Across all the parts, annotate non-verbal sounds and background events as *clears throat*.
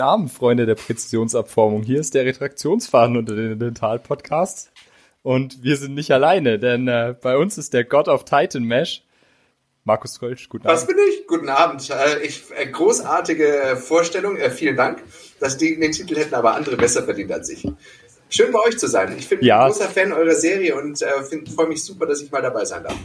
Guten Abend, Freunde der Präzisionsabformung. Hier ist der Retraktionsfaden unter den Dental-Podcasts. Und wir sind nicht alleine, denn äh, bei uns ist der God of Titan Mesh. Markus Kölsch, guten Abend. Was bin ich? Guten Abend. Äh, ich, äh, großartige Vorstellung. Äh, vielen Dank. Dass die den Titel hätten aber andere besser verdient als ich. Schön bei euch zu sein. Ich bin ja. ein großer Fan eurer Serie und äh, freue mich super, dass ich mal dabei sein darf.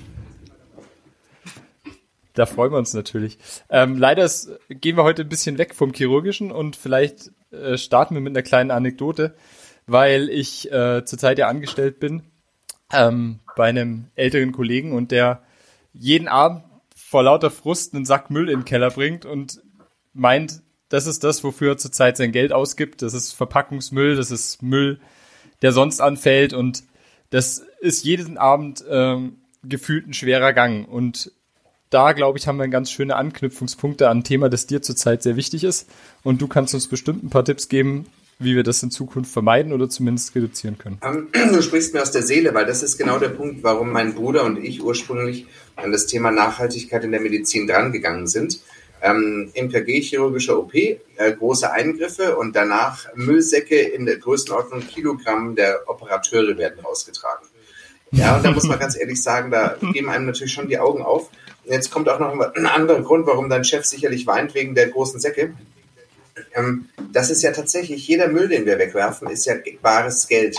Da freuen wir uns natürlich. Ähm, leider ist, gehen wir heute ein bisschen weg vom Chirurgischen und vielleicht äh, starten wir mit einer kleinen Anekdote, weil ich äh, zurzeit ja angestellt bin ähm, bei einem älteren Kollegen und der jeden Abend vor lauter Frust einen Sack Müll in den Keller bringt und meint, das ist das, wofür er zurzeit sein Geld ausgibt. Das ist Verpackungsmüll, das ist Müll, der sonst anfällt und das ist jeden Abend ähm, gefühlt ein schwerer Gang. Und da, glaube ich, haben wir ganz schöne Anknüpfungspunkte an ein Thema, das dir zurzeit sehr wichtig ist. Und du kannst uns bestimmt ein paar Tipps geben, wie wir das in Zukunft vermeiden oder zumindest reduzieren können. Ähm, *clears throat* du sprichst mir aus der Seele, weil das ist genau der Punkt, warum mein Bruder und ich ursprünglich an das Thema Nachhaltigkeit in der Medizin drangegangen sind. Ähm, MKG, chirurgische OP, äh, große Eingriffe und danach Müllsäcke in der Größenordnung Kilogramm der Operateure werden rausgetragen. Ja, und da muss man ganz ehrlich sagen, da geben einem natürlich schon die Augen auf. Jetzt kommt auch noch ein anderer Grund, warum dein Chef sicherlich weint wegen der großen Säcke. Ähm, das ist ja tatsächlich, jeder Müll, den wir wegwerfen, ist ja bares Geld.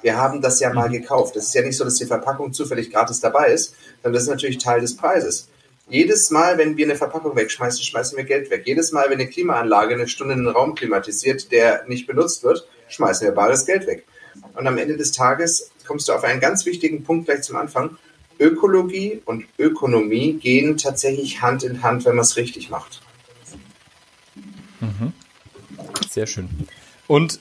Wir haben das ja mal mhm. gekauft. Das ist ja nicht so, dass die Verpackung zufällig gratis dabei ist, sondern das ist natürlich Teil des Preises. Jedes Mal, wenn wir eine Verpackung wegschmeißen, schmeißen wir Geld weg. Jedes Mal, wenn eine Klimaanlage eine Stunde einen Raum klimatisiert, der nicht benutzt wird, schmeißen wir bares Geld weg. Und am Ende des Tages kommst du auf einen ganz wichtigen Punkt gleich zum Anfang. Ökologie und Ökonomie gehen tatsächlich Hand in Hand, wenn man es richtig macht. Mhm. Sehr schön. Und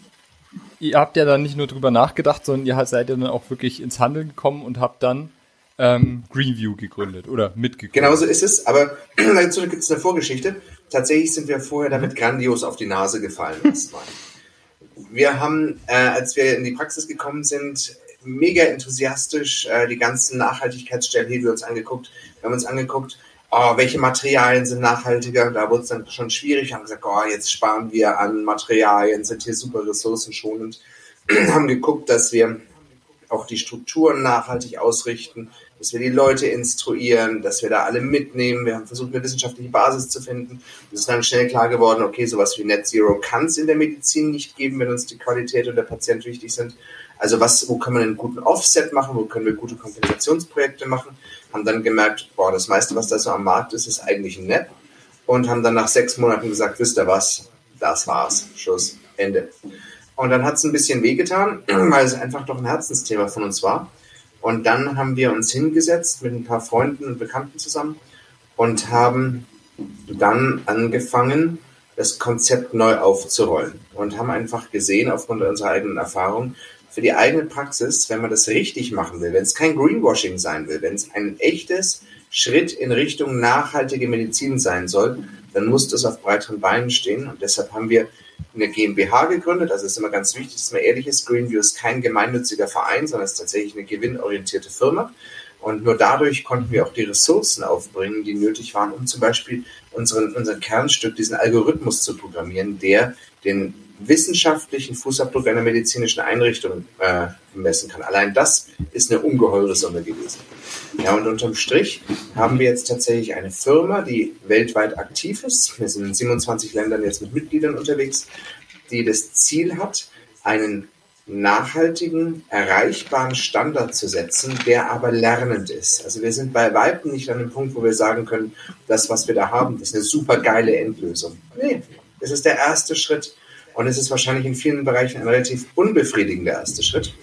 ihr habt ja dann nicht nur drüber nachgedacht, sondern ihr seid ja dann auch wirklich ins Handeln gekommen und habt dann ähm, Greenview gegründet oder mitgegründet. Genau so ist es, aber dazu gibt es eine Vorgeschichte. Tatsächlich sind wir vorher damit grandios auf die Nase gefallen. wir haben, äh, als wir in die Praxis gekommen sind, mega enthusiastisch äh, die ganzen wir uns angeguckt. Wir haben uns angeguckt, oh, welche Materialien sind nachhaltiger. Da wurde es dann schon schwierig. Wir haben gesagt, oh, jetzt sparen wir an Materialien, sind hier super ressourcenschonend. *clears throat* haben geguckt, dass wir auch die Strukturen nachhaltig ausrichten, dass wir die Leute instruieren, dass wir da alle mitnehmen. Wir haben versucht, eine wissenschaftliche Basis zu finden. Es ist dann schnell klar geworden, okay, sowas wie Net Zero kann es in der Medizin nicht geben, wenn uns die Qualität und der Patient wichtig sind. Also was, wo kann man einen guten Offset machen, wo können wir gute Kompensationsprojekte machen, haben dann gemerkt, boah, das meiste, was da so am Markt ist, ist eigentlich ein Net und haben dann nach sechs Monaten gesagt, wisst ihr was, das war's, Schluss, Ende. Und dann hat es ein bisschen wehgetan, *clears throat* weil es einfach doch ein Herzensthema von uns war. Und dann haben wir uns hingesetzt mit ein paar Freunden und Bekannten zusammen und haben dann angefangen, das Konzept neu aufzurollen. Und haben einfach gesehen, aufgrund unserer eigenen Erfahrung, für die eigene Praxis, wenn man das richtig machen will, wenn es kein Greenwashing sein will, wenn es ein echtes Schritt in Richtung nachhaltige Medizin sein soll, dann muss das auf breiteren Beinen stehen. Und deshalb haben wir eine GmbH gegründet. Also es ist immer ganz wichtig, dass man ehrlich ist. Greenview ist kein gemeinnütziger Verein, sondern ist tatsächlich eine gewinnorientierte Firma. Und nur dadurch konnten wir auch die Ressourcen aufbringen, die nötig waren, um zum Beispiel unseren, unser Kernstück, diesen Algorithmus zu programmieren, der den wissenschaftlichen Fußabdruck einer medizinischen Einrichtung äh, messen kann. Allein das ist eine ungeheure Summe gewesen. Ja, und unterm Strich haben wir jetzt tatsächlich eine Firma, die weltweit aktiv ist. Wir sind in 27 Ländern jetzt mit Mitgliedern unterwegs, die das Ziel hat, einen nachhaltigen, erreichbaren Standard zu setzen, der aber lernend ist. Also wir sind bei Weitem nicht an dem Punkt, wo wir sagen können, das, was wir da haben, ist eine super geile Endlösung. Nee, es ist der erste Schritt und es ist wahrscheinlich in vielen Bereichen ein relativ unbefriedigender erster Schritt.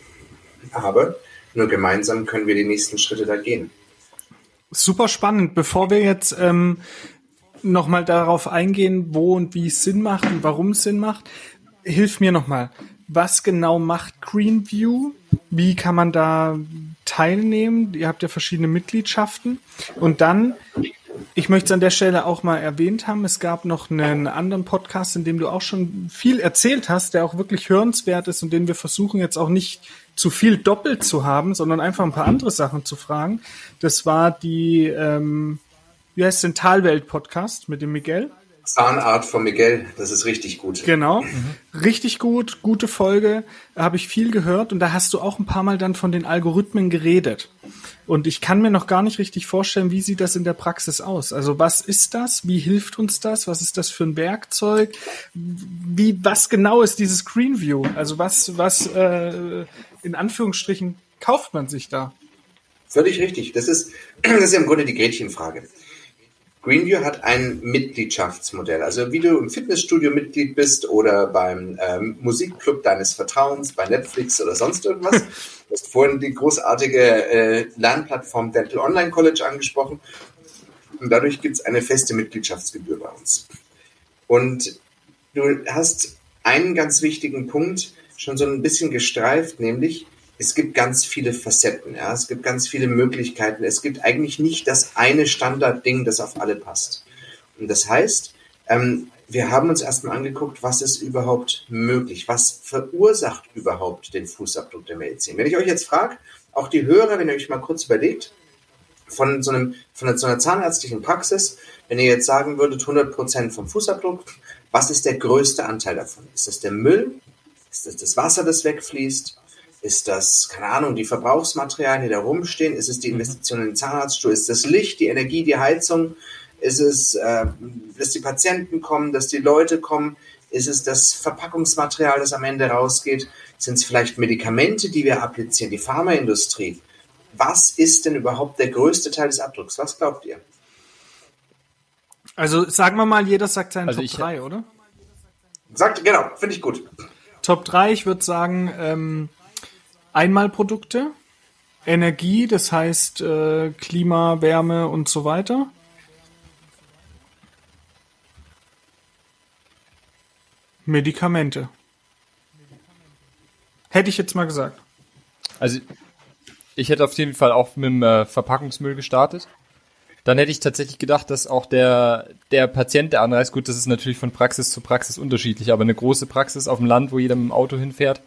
Aber nur gemeinsam können wir die nächsten Schritte da gehen. Super spannend. Bevor wir jetzt ähm, nochmal darauf eingehen, wo und wie es Sinn macht und warum es Sinn macht, hilf mir nochmal. Was genau macht Greenview? Wie kann man da teilnehmen? Ihr habt ja verschiedene Mitgliedschaften. Und dann, ich möchte es an der Stelle auch mal erwähnt haben, es gab noch einen anderen Podcast, in dem du auch schon viel erzählt hast, der auch wirklich hörenswert ist und den wir versuchen jetzt auch nicht zu viel doppelt zu haben, sondern einfach ein paar andere Sachen zu fragen. Das war die, ähm, wie heißt den Talwelt-Podcast mit dem Miguel? Zahnart von Miguel, das ist richtig gut. Genau, mhm. richtig gut, gute Folge, habe ich viel gehört und da hast du auch ein paar Mal dann von den Algorithmen geredet. Und ich kann mir noch gar nicht richtig vorstellen, wie sieht das in der Praxis aus? Also was ist das? Wie hilft uns das? Was ist das für ein Werkzeug? Wie, was genau ist dieses Screen View? Also was, was äh, in Anführungsstrichen kauft man sich da? Völlig richtig. Das ist, *clears throat* das ist ja im Grunde die Gretchenfrage. Greenview hat ein Mitgliedschaftsmodell. Also wie du im Fitnessstudio Mitglied bist oder beim ähm, Musikclub deines Vertrauens, bei Netflix oder sonst irgendwas. *laughs* Du hast vorhin die großartige äh, Lernplattform Dental Online College angesprochen. Und dadurch gibt es eine feste Mitgliedschaftsgebühr bei uns. Und du hast einen ganz wichtigen Punkt schon so ein bisschen gestreift, nämlich es gibt ganz viele Facetten, ja, es gibt ganz viele Möglichkeiten. Es gibt eigentlich nicht das eine Standardding, das auf alle passt. Und das heißt, ähm, wir haben uns erstmal angeguckt, was ist überhaupt möglich, was verursacht überhaupt den Fußabdruck der Medizin. Wenn ich euch jetzt frage, auch die Hörer, wenn ihr euch mal kurz überlegt, von so, einem, von so einer zahnärztlichen Praxis, wenn ihr jetzt sagen würdet, 100 Prozent vom Fußabdruck, was ist der größte Anteil davon? Ist das der Müll? Ist das das Wasser, das wegfließt? Ist das, keine Ahnung, die Verbrauchsmaterialien, die da rumstehen? Ist es die mhm. Investition in den Zahnarztstuhl? Ist das Licht, die Energie, die Heizung? Ist es, äh, dass die Patienten kommen, dass die Leute kommen? Ist es das Verpackungsmaterial, das am Ende rausgeht? Sind es vielleicht Medikamente, die wir applizieren, die Pharmaindustrie? Was ist denn überhaupt der größte Teil des Abdrucks? Was glaubt ihr? Also sagen wir mal, jeder sagt seinen also Top 3, oder? Sagt, genau, finde ich gut. Top 3, ich würde sagen, ähm, Einmalprodukte, Energie, das heißt äh, Klima, Wärme und so weiter. Medikamente. Hätte ich jetzt mal gesagt. Also ich hätte auf jeden Fall auch mit dem äh, Verpackungsmüll gestartet. Dann hätte ich tatsächlich gedacht, dass auch der, der Patient, der anreist, gut, das ist natürlich von Praxis zu Praxis unterschiedlich, aber eine große Praxis auf dem Land, wo jeder mit dem Auto hinfährt,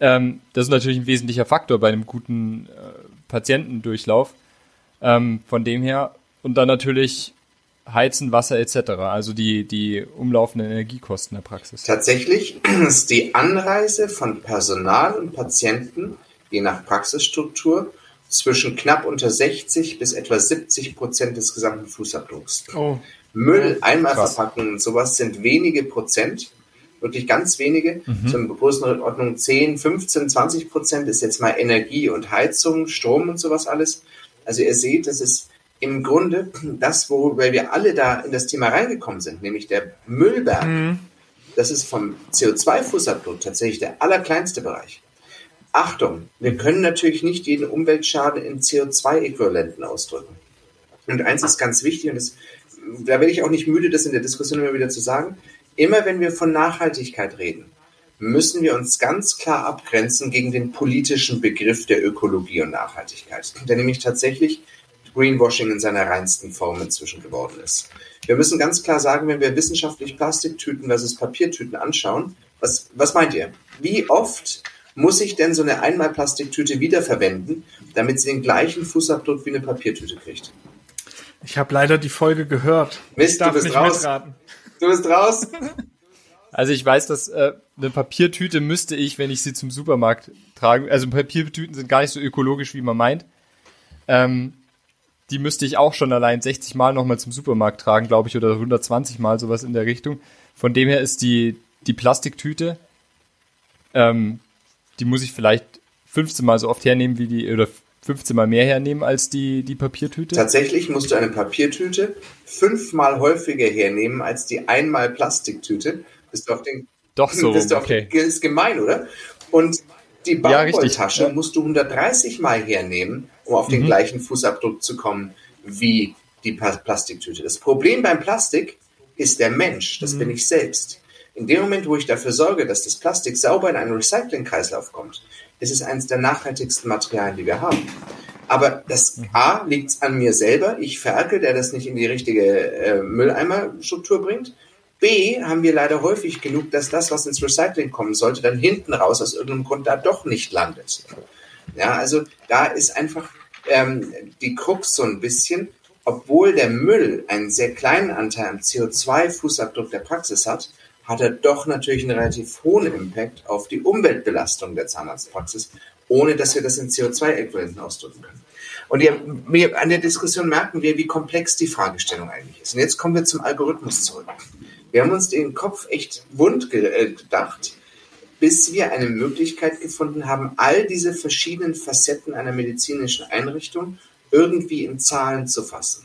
ähm, das ist natürlich ein wesentlicher Faktor bei einem guten äh, Patientendurchlauf. Ähm, von dem her. Und dann natürlich Heizen, Wasser etc. Also die, die umlaufenden Energiekosten der Praxis. Tatsächlich *clears throat* ist die Anreise von Personal und Patienten je nach Praxisstruktur zwischen knapp unter 60 bis etwa 70 Prozent des gesamten Fußabdrucks. Oh. Müll, Einmalverpackungen und sowas sind wenige Prozent wirklich ganz wenige, mhm. so in Größenordnung 10, 15, 20 Prozent ist jetzt mal Energie und Heizung, Strom und sowas alles. Also ihr seht, das ist im Grunde das, worüber wir alle da in das Thema reingekommen sind, nämlich der Müllberg. Mhm. Das ist vom CO2-Fußabdruck tatsächlich der allerkleinste Bereich. Achtung, wir können natürlich nicht jeden Umweltschaden in CO2-Äquivalenten ausdrücken. Und eins ist ganz wichtig, und das, da werde ich auch nicht müde, das in der Diskussion immer wieder zu sagen, Immer wenn wir von Nachhaltigkeit reden, müssen wir uns ganz klar abgrenzen gegen den politischen Begriff der Ökologie und Nachhaltigkeit, der nämlich tatsächlich Greenwashing in seiner reinsten Form inzwischen geworden ist. Wir müssen ganz klar sagen, wenn wir wissenschaftlich Plastiktüten versus Papiertüten anschauen, was, was meint ihr? Wie oft muss ich denn so eine Einmalplastiktüte wiederverwenden, damit sie den gleichen Fußabdruck wie eine Papiertüte kriegt? Ich habe leider die Folge gehört. Mist, du bist raus. Mitraten. Du bist raus. Also ich weiß, dass äh, eine Papiertüte müsste ich, wenn ich sie zum Supermarkt trage, also Papiertüten sind gar nicht so ökologisch, wie man meint. Ähm, die müsste ich auch schon allein 60 Mal nochmal zum Supermarkt tragen, glaube ich, oder 120 Mal sowas in der Richtung. Von dem her ist die, die Plastiktüte, ähm, die muss ich vielleicht 15 Mal so oft hernehmen wie die, oder 15 Mal mehr hernehmen als die, die Papiertüte? Tatsächlich musst du eine Papiertüte fünfmal häufiger hernehmen als die einmal Plastiktüte. Bist du auf den, Doch so, *laughs* bist auf okay. Den, ist gemein, oder? Und die Baumwolltasche ja, musst du 130 Mal hernehmen, um auf den mhm. gleichen Fußabdruck zu kommen wie die Plastiktüte. Das Problem beim Plastik ist der Mensch, das mhm. bin ich selbst. In dem Moment, wo ich dafür sorge, dass das Plastik sauber in einen Recyclingkreislauf kommt, ist es eines der nachhaltigsten Materialien, die wir haben. Aber das A liegt an mir selber, ich Ferkel, der das nicht in die richtige äh, Mülleimerstruktur bringt. B haben wir leider häufig genug, dass das, was ins Recycling kommen sollte, dann hinten raus aus irgendeinem Grund da doch nicht landet. Ja, also da ist einfach ähm, die Krux so ein bisschen, obwohl der Müll einen sehr kleinen Anteil am CO2-Fußabdruck der Praxis hat, hat er doch natürlich einen relativ hohen Impact auf die Umweltbelastung der Zahnarztpraxis, ohne dass wir das in CO2-Äquivalenten ausdrücken können. Und wir, an der Diskussion merken wir, wie komplex die Fragestellung eigentlich ist. Und jetzt kommen wir zum Algorithmus zurück. Wir haben uns den Kopf echt wund äh, gedacht, bis wir eine Möglichkeit gefunden haben, all diese verschiedenen Facetten einer medizinischen Einrichtung irgendwie in Zahlen zu fassen.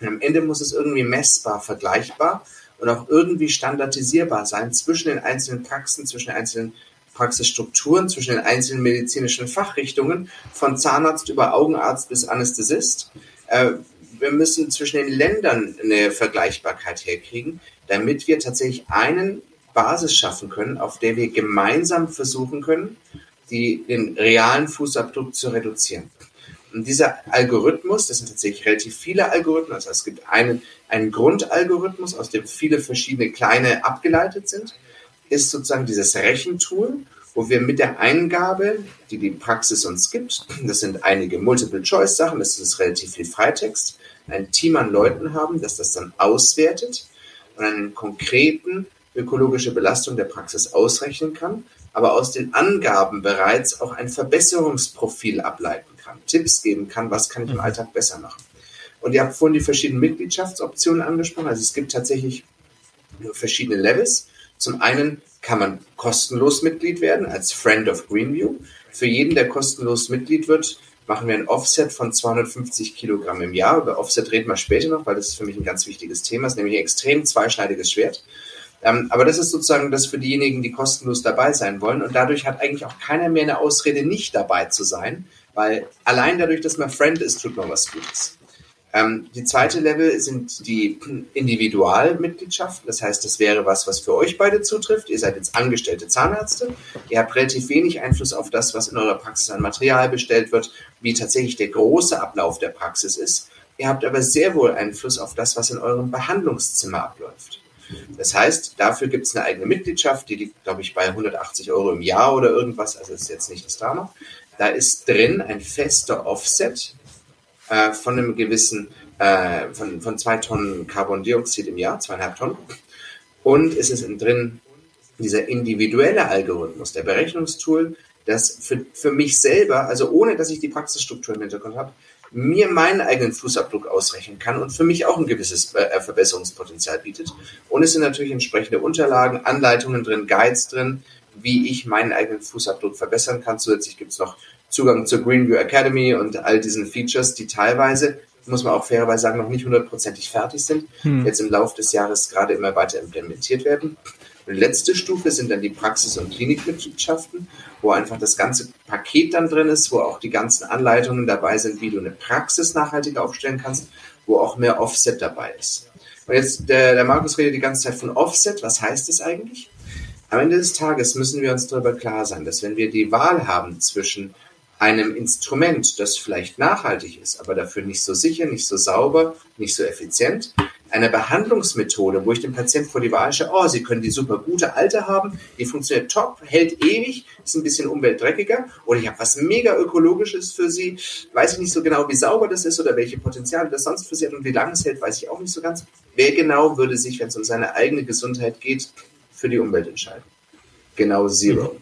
Und am Ende muss es irgendwie messbar, vergleichbar und auch irgendwie standardisierbar sein zwischen den einzelnen Praxen, zwischen den einzelnen Praxisstrukturen, zwischen den einzelnen medizinischen Fachrichtungen, von Zahnarzt über Augenarzt bis Anästhesist. Äh, wir müssen zwischen den Ländern eine Vergleichbarkeit herkriegen, damit wir tatsächlich einen Basis schaffen können, auf der wir gemeinsam versuchen können, die, den realen Fußabdruck zu reduzieren. Und dieser Algorithmus, das sind tatsächlich relativ viele Algorithmen, also es gibt einen, einen Grundalgorithmus, aus dem viele verschiedene kleine abgeleitet sind, ist sozusagen dieses Rechentool, wo wir mit der Eingabe, die die Praxis uns gibt, das sind einige Multiple-Choice-Sachen, das ist relativ viel Freitext, ein Team an Leuten haben, das das dann auswertet und einen konkreten ökologische Belastung der Praxis ausrechnen kann, aber aus den Angaben bereits auch ein Verbesserungsprofil ableiten kann, Tipps geben kann, was kann ich im mhm. Alltag besser machen. Und ihr habt vorhin die verschiedenen Mitgliedschaftsoptionen angesprochen. Also es gibt tatsächlich verschiedene Levels. Zum einen kann man kostenlos Mitglied werden als Friend of Greenview. Für jeden, der kostenlos Mitglied wird, machen wir ein Offset von 250 Kilogramm im Jahr. Über Offset reden wir später noch, weil das ist für mich ein ganz wichtiges Thema. Das ist nämlich ein extrem zweischneidiges Schwert. Ähm, aber das ist sozusagen das für diejenigen, die kostenlos dabei sein wollen. Und dadurch hat eigentlich auch keiner mehr eine Ausrede, nicht dabei zu sein, weil allein dadurch, dass man Friend ist, tut man was Gutes. Ähm, die zweite Level sind die *clears throat* Individualmitgliedschaften. Das heißt, das wäre was, was für euch beide zutrifft. Ihr seid jetzt angestellte Zahnärzte. Ihr habt relativ wenig Einfluss auf das, was in eurer Praxis an Material bestellt wird, wie tatsächlich der große Ablauf der Praxis ist. Ihr habt aber sehr wohl Einfluss auf das, was in eurem Behandlungszimmer abläuft. Das heißt, dafür gibt es eine eigene Mitgliedschaft, die liegt, glaube ich, bei 180 Euro im Jahr oder irgendwas. Also ist jetzt nicht das Drama. Da ist drin ein fester Offset äh, von einem gewissen, äh, von, von zwei Tonnen Carbondioxid im Jahr, zweieinhalb Tonnen. Und es ist drin dieser individuelle Algorithmus, der Berechnungstool, das für, für mich selber, also ohne dass ich die Praxisstruktur im Hintergrund habe, mir meinen eigenen Fußabdruck ausrechnen kann und für mich auch ein gewisses äh, Verbesserungspotenzial bietet. Und es sind natürlich entsprechende Unterlagen, Anleitungen drin, Guides drin, wie ich meinen eigenen Fußabdruck verbessern kann. Zusätzlich gibt es noch Zugang zur Greenview Academy und all diesen Features, die teilweise, muss man auch fairerweise sagen, noch nicht hundertprozentig fertig sind, hm. jetzt im Laufe des Jahres gerade immer weiter implementiert werden. Und letzte Stufe sind dann die Praxis- und Klinikmitgliedschaften, wo einfach das ganze Paket dann drin ist, wo auch die ganzen Anleitungen dabei sind, wie du eine Praxis nachhaltig aufstellen kannst, wo auch mehr Offset dabei ist. Und jetzt, der, der Markus redet die ganze Zeit von Offset. Was heißt das eigentlich? Am Ende des Tages müssen wir uns darüber klar sein, dass wenn wir die Wahl haben zwischen einem Instrument, das vielleicht nachhaltig ist, aber dafür nicht so sicher, nicht so sauber, nicht so effizient, einer Behandlungsmethode, wo ich dem Patienten vor die Wahl stelle, oh, Sie können die super gute alte haben, die funktioniert top, hält ewig, ist ein bisschen umweltdreckiger, oder ich habe was mega ökologisches für Sie, weiß ich nicht so genau, wie sauber das ist oder welche Potenziale das sonst für Sie hat und wie lange es hält, weiß ich auch nicht so ganz. Wer genau würde sich, wenn es um seine eigene Gesundheit geht, für die Umwelt entscheiden? Genau Zero.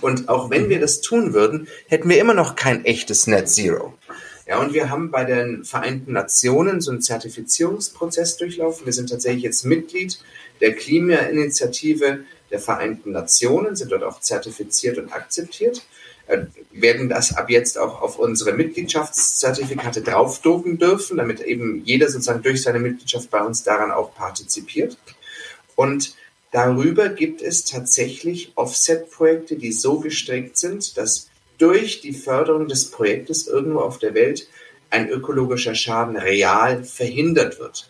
Und auch wenn wir das tun würden, hätten wir immer noch kein echtes Net Zero. Ja, und wir haben bei den Vereinten Nationen so einen Zertifizierungsprozess durchlaufen. Wir sind tatsächlich jetzt Mitglied der Klimainitiative der Vereinten Nationen, sind dort auch zertifiziert und akzeptiert, äh, werden das ab jetzt auch auf unsere Mitgliedschaftszertifikate draufdrucken dürfen, damit eben jeder sozusagen durch seine Mitgliedschaft bei uns daran auch partizipiert. Und Darüber gibt es tatsächlich Offset-Projekte, die so gestrickt sind, dass durch die Förderung des Projektes irgendwo auf der Welt ein ökologischer Schaden real verhindert wird.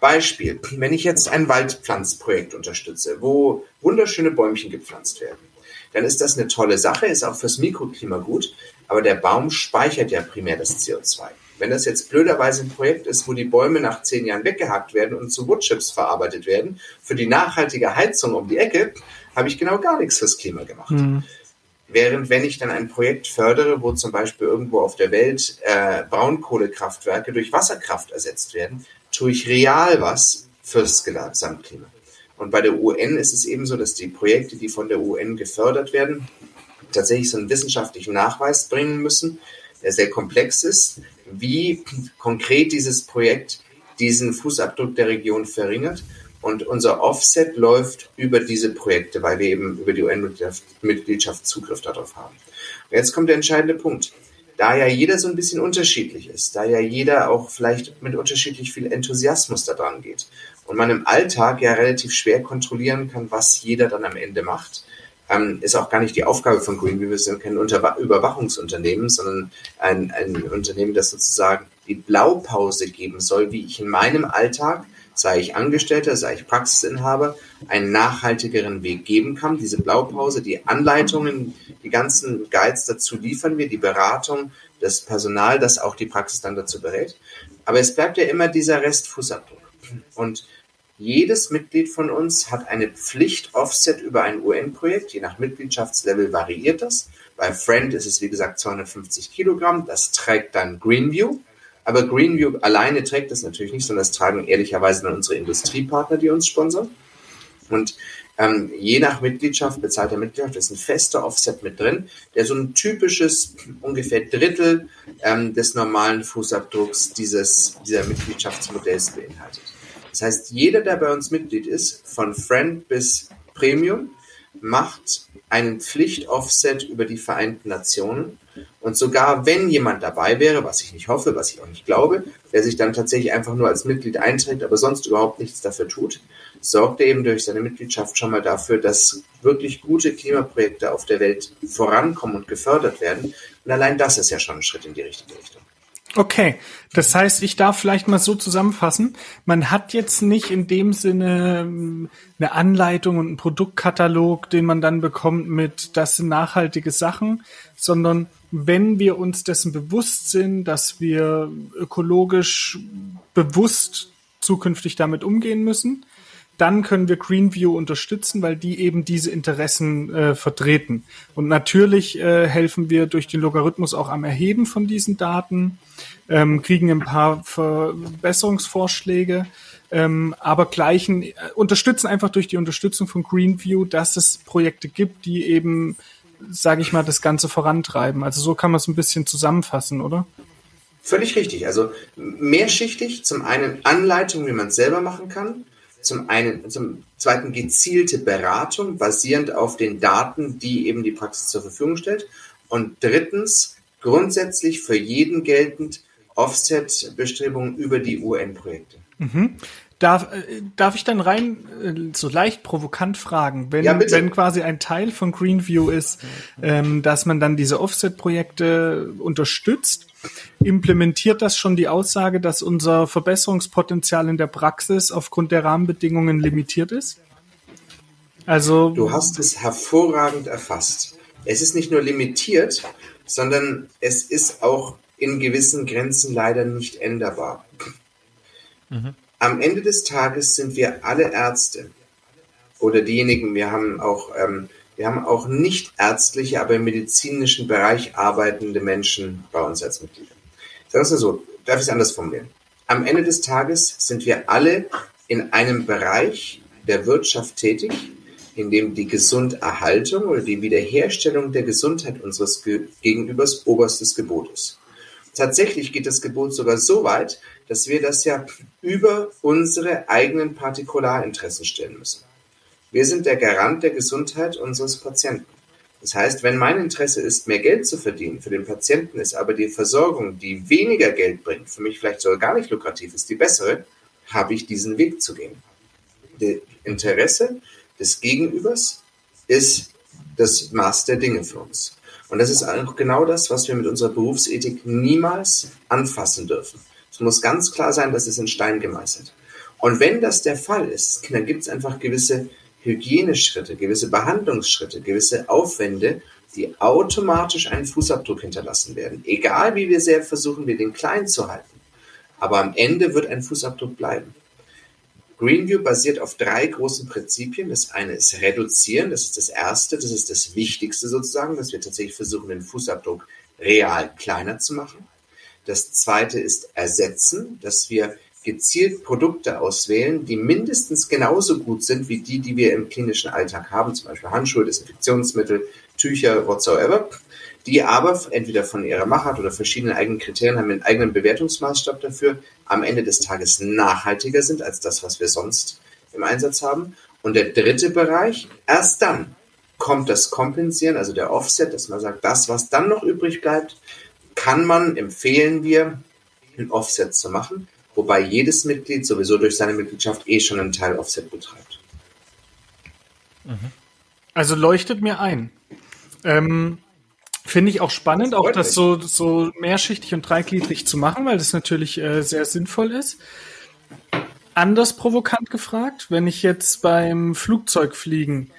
Beispiel, wenn ich jetzt ein Waldpflanzprojekt unterstütze, wo wunderschöne Bäumchen gepflanzt werden, dann ist das eine tolle Sache, ist auch fürs Mikroklima gut, aber der Baum speichert ja primär das CO2. Wenn das jetzt blöderweise ein Projekt ist, wo die Bäume nach zehn Jahren weggehackt werden und zu Woodchips verarbeitet werden, für die nachhaltige Heizung um die Ecke, habe ich genau gar nichts fürs Klima gemacht. Mhm. Während wenn ich dann ein Projekt fördere, wo zum Beispiel irgendwo auf der Welt äh, Braunkohlekraftwerke durch Wasserkraft ersetzt werden, tue ich real was fürs Gesamtklima. Und bei der UN ist es eben so, dass die Projekte, die von der UN gefördert werden, tatsächlich so einen wissenschaftlichen Nachweis bringen müssen, der sehr komplex ist, wie konkret dieses Projekt diesen Fußabdruck der Region verringert. Und unser Offset läuft über diese Projekte, weil wir eben über die UN-Mitgliedschaft Zugriff darauf haben. Und jetzt kommt der entscheidende Punkt. Da ja jeder so ein bisschen unterschiedlich ist, da ja jeder auch vielleicht mit unterschiedlich viel Enthusiasmus da dran geht und man im Alltag ja relativ schwer kontrollieren kann, was jeder dann am Ende macht, ähm, ist auch gar nicht die Aufgabe von Greenview. Wir sind kein Unter Überwachungsunternehmen, sondern ein, ein Unternehmen, das sozusagen die Blaupause geben soll, wie ich in meinem Alltag, sei ich Angestellter, sei ich Praxisinhaber, einen nachhaltigeren Weg geben kann. Diese Blaupause, die Anleitungen, die ganzen Guides dazu liefern wir, die Beratung, das Personal, das auch die Praxis dann dazu berät. Aber es bleibt ja immer dieser Restfußabdruck. Und jedes Mitglied von uns hat eine Pflicht-Offset über ein UN-Projekt. Je nach Mitgliedschaftslevel variiert das. Bei Friend ist es wie gesagt 250 Kilogramm. Das trägt dann Greenview. Aber Greenview alleine trägt das natürlich nicht, sondern das tragen ehrlicherweise dann unsere Industriepartner, die uns sponsern. Und ähm, je nach Mitgliedschaft, bezahlter Mitgliedschaft, ist ein fester Offset mit drin, der so ein typisches ungefähr Drittel ähm, des normalen Fußabdrucks dieses, dieser Mitgliedschaftsmodells beinhaltet. Das heißt, jeder, der bei uns Mitglied ist, von Friend bis Premium, macht einen Pflicht-Offset über die Vereinten Nationen. Und sogar wenn jemand dabei wäre, was ich nicht hoffe, was ich auch nicht glaube, der sich dann tatsächlich einfach nur als Mitglied einträgt, aber sonst überhaupt nichts dafür tut, sorgt er eben durch seine Mitgliedschaft schon mal dafür, dass wirklich gute Klimaprojekte auf der Welt vorankommen und gefördert werden. Und allein das ist ja schon ein Schritt in die richtige Richtung. Okay, das heißt, ich darf vielleicht mal so zusammenfassen. Man hat jetzt nicht in dem Sinne ähm, eine Anleitung und einen Produktkatalog, den man dann bekommt mit, das sind nachhaltige Sachen, sondern wenn wir uns dessen bewusst sind, dass wir ökologisch bewusst zukünftig damit umgehen müssen, dann können wir Greenview unterstützen, weil die eben diese Interessen äh, vertreten. Und natürlich äh, helfen wir durch den Logarithmus auch am Erheben von diesen Daten, ähm, kriegen ein paar Verbesserungsvorschläge, ähm, aber gleichen äh, unterstützen einfach durch die Unterstützung von Greenview, dass es Projekte gibt, die eben, sage ich mal, das Ganze vorantreiben. Also so kann man es ein bisschen zusammenfassen, oder? Völlig richtig. Also mehrschichtig. Zum einen Anleitung, wie man es selber machen kann zum einen, zum zweiten gezielte Beratung basierend auf den Daten, die eben die Praxis zur Verfügung stellt. Und drittens grundsätzlich für jeden geltend Offset-Bestrebungen über die UN-Projekte. Mhm. Darf, äh, darf ich dann rein äh, so leicht provokant fragen, wenn, ja, wenn quasi ein Teil von Greenview ist, ähm, dass man dann diese Offset-Projekte unterstützt, implementiert das schon die Aussage, dass unser Verbesserungspotenzial in der Praxis aufgrund der Rahmenbedingungen limitiert ist? Also du hast es hervorragend erfasst. Es ist nicht nur limitiert, sondern es ist auch in gewissen Grenzen leider nicht änderbar. Mhm. Am Ende des Tages sind wir alle Ärzte oder diejenigen, wir haben auch, ähm, wir haben auch nicht ärztliche, aber im medizinischen Bereich arbeitende Menschen bei uns als Mitglieder. Sagen wir so, darf ich es anders formulieren? Am Ende des Tages sind wir alle in einem Bereich der Wirtschaft tätig, in dem die Gesunderhaltung oder die Wiederherstellung der Gesundheit unseres Gegenübers oberstes Gebot ist. Tatsächlich geht das Gebot sogar so weit, dass wir das ja über unsere eigenen Partikularinteressen stellen müssen. Wir sind der Garant der Gesundheit unseres Patienten. Das heißt, wenn mein Interesse ist, mehr Geld zu verdienen, für den Patienten ist aber die Versorgung, die weniger Geld bringt, für mich vielleicht sogar gar nicht lukrativ ist, die bessere, habe ich diesen Weg zu gehen. Das Interesse des Gegenübers ist das Maß der Dinge für uns. Und das ist auch genau das, was wir mit unserer Berufsethik niemals anfassen dürfen. Es muss ganz klar sein, dass es in Stein gemeißelt. Und wenn das der Fall ist, dann gibt es einfach gewisse Hygieneschritte, gewisse Behandlungsschritte, gewisse Aufwände, die automatisch einen Fußabdruck hinterlassen werden. Egal wie wir sehr versuchen, wir den klein zu halten. Aber am Ende wird ein Fußabdruck bleiben. Greenview basiert auf drei großen Prinzipien. Das eine ist reduzieren, das ist das erste, das ist das Wichtigste sozusagen, dass wir tatsächlich versuchen, den Fußabdruck real kleiner zu machen. Das zweite ist ersetzen, dass wir gezielt Produkte auswählen, die mindestens genauso gut sind wie die, die wir im klinischen Alltag haben, zum Beispiel Handschuhe, Desinfektionsmittel, Tücher, whatsoever, die aber entweder von ihrer Machart oder verschiedenen eigenen Kriterien haben einen eigenen Bewertungsmaßstab dafür, am Ende des Tages nachhaltiger sind als das, was wir sonst im Einsatz haben. Und der dritte Bereich, erst dann kommt das Kompensieren, also der Offset, dass man sagt, das, was dann noch übrig bleibt, kann man, empfehlen wir, ein Offset zu machen wobei jedes Mitglied sowieso durch seine Mitgliedschaft eh schon einen Teil Offset betreibt. Also leuchtet mir ein. Ähm, Finde ich auch spannend, das auch das so, so mehrschichtig und dreigliedrig zu machen, weil das natürlich äh, sehr sinnvoll ist. Anders provokant gefragt, wenn ich jetzt beim Flugzeugfliegen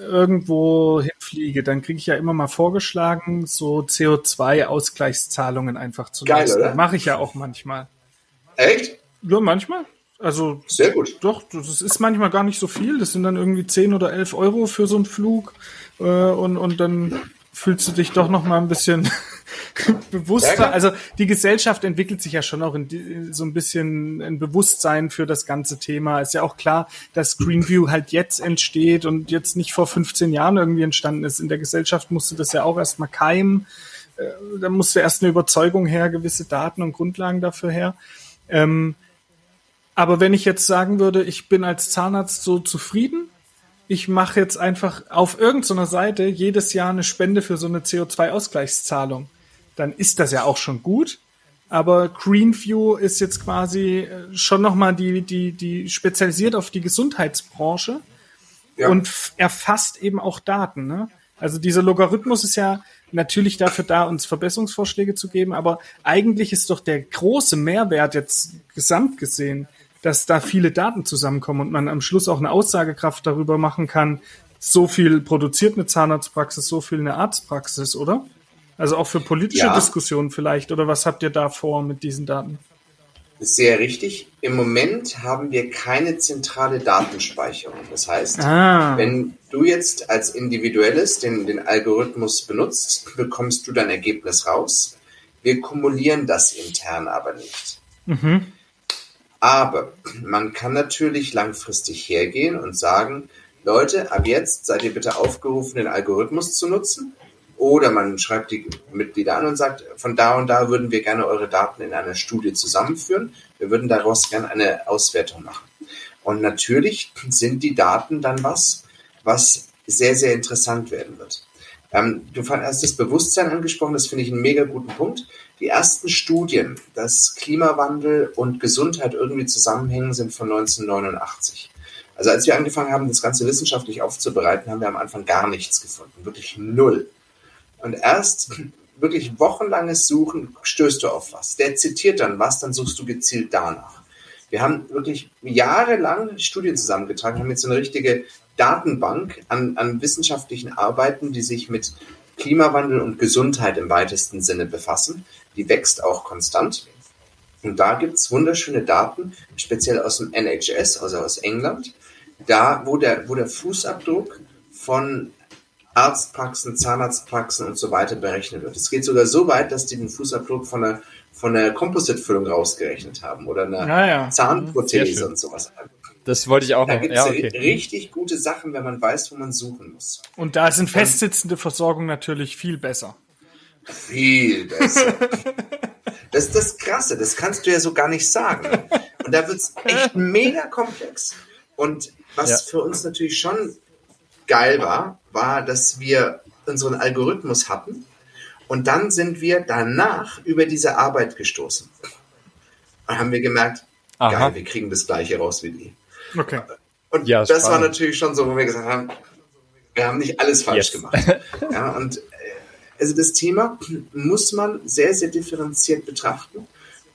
irgendwo hinfliege, dann kriege ich ja immer mal vorgeschlagen, so CO2-Ausgleichszahlungen einfach zu Geil, leisten. Mache ich ja auch manchmal. Echt? Ja, manchmal. Also sehr gut. Doch, das ist manchmal gar nicht so viel. Das sind dann irgendwie 10 oder 11 Euro für so einen Flug äh, und und dann fühlst du dich doch noch mal ein bisschen *laughs* bewusster. Also die Gesellschaft entwickelt sich ja schon auch in die, so ein bisschen ein Bewusstsein für das ganze Thema. Ist ja auch klar, dass Greenview halt jetzt entsteht und jetzt nicht vor 15 Jahren irgendwie entstanden ist. In der Gesellschaft musste das ja auch erstmal keimen. Äh, da musste erst eine Überzeugung her, gewisse Daten und Grundlagen dafür her. Ähm, aber wenn ich jetzt sagen würde, ich bin als Zahnarzt so zufrieden, ich mache jetzt einfach auf irgendeiner Seite jedes Jahr eine Spende für so eine CO2-Ausgleichszahlung, dann ist das ja auch schon gut. Aber Greenview ist jetzt quasi äh, schon nochmal die, die, die spezialisiert auf die Gesundheitsbranche ja. und erfasst eben auch Daten. Ne? Also dieser Logarithmus ist ja natürlich dafür da, uns Verbesserungsvorschläge zu geben, aber eigentlich ist doch der große Mehrwert jetzt gesamt gesehen, dass da viele Daten zusammenkommen und man am Schluss auch eine Aussagekraft darüber machen kann, so viel produziert eine Zahnarztpraxis, so viel eine Arztpraxis, oder? Also auch für politische ja. Diskussionen vielleicht, oder was habt ihr da vor mit diesen Daten? Sehr richtig. Im Moment haben wir keine zentrale Datenspeicherung. Das heißt, ah. wenn du jetzt als Individuelles den, den Algorithmus benutzt, bekommst du dein Ergebnis raus. Wir kumulieren das intern aber nicht. Mhm. Aber man kann natürlich langfristig hergehen und sagen, Leute, ab jetzt seid ihr bitte aufgerufen, den Algorithmus zu nutzen. Oder man schreibt die Mitglieder an und sagt, von da und da würden wir gerne eure Daten in einer Studie zusammenführen. Wir würden daraus gerne eine Auswertung machen. Und natürlich sind die Daten dann was, was sehr, sehr interessant werden wird. Ähm, du hast das Bewusstsein angesprochen, das finde ich einen mega guten Punkt. Die ersten Studien, dass Klimawandel und Gesundheit irgendwie zusammenhängen, sind von 1989. Also als wir angefangen haben, das Ganze wissenschaftlich aufzubereiten, haben wir am Anfang gar nichts gefunden, wirklich null. Und erst wirklich wochenlanges Suchen stößt du auf was. Der zitiert dann was, dann suchst du gezielt danach. Wir haben wirklich jahrelang Studien zusammengetragen, haben jetzt eine richtige Datenbank an, an wissenschaftlichen Arbeiten, die sich mit Klimawandel und Gesundheit im weitesten Sinne befassen. Die wächst auch konstant. Und da gibt's wunderschöne Daten, speziell aus dem NHS, also aus England, da, wo der, wo der Fußabdruck von Arztpraxen, Zahnarztpraxen und so weiter berechnet wird. Es geht sogar so weit, dass die den Fußabdruck von der, von der Composite-Füllung rausgerechnet haben oder einer ja, ja. Zahnprothese und sowas. Das wollte ich auch da noch. Da gibt es ja, okay. richtig gute Sachen, wenn man weiß, wo man suchen muss. Und da sind festsitzende Versorgung natürlich viel besser. Viel besser. *laughs* das ist das Krasse, das kannst du ja so gar nicht sagen. Und da wird es echt mega komplex. Und was für uns natürlich schon geil war, war, dass wir unseren Algorithmus hatten und dann sind wir danach über diese Arbeit gestoßen. Und haben wir gemerkt, Aha. geil, wir kriegen das gleiche raus wie die. Okay. Und ja, das spannend. war natürlich schon so, wo wir gesagt haben, wir haben nicht alles falsch yes. gemacht. *laughs* Ja, und äh, also das Thema muss man sehr, sehr differenziert betrachten.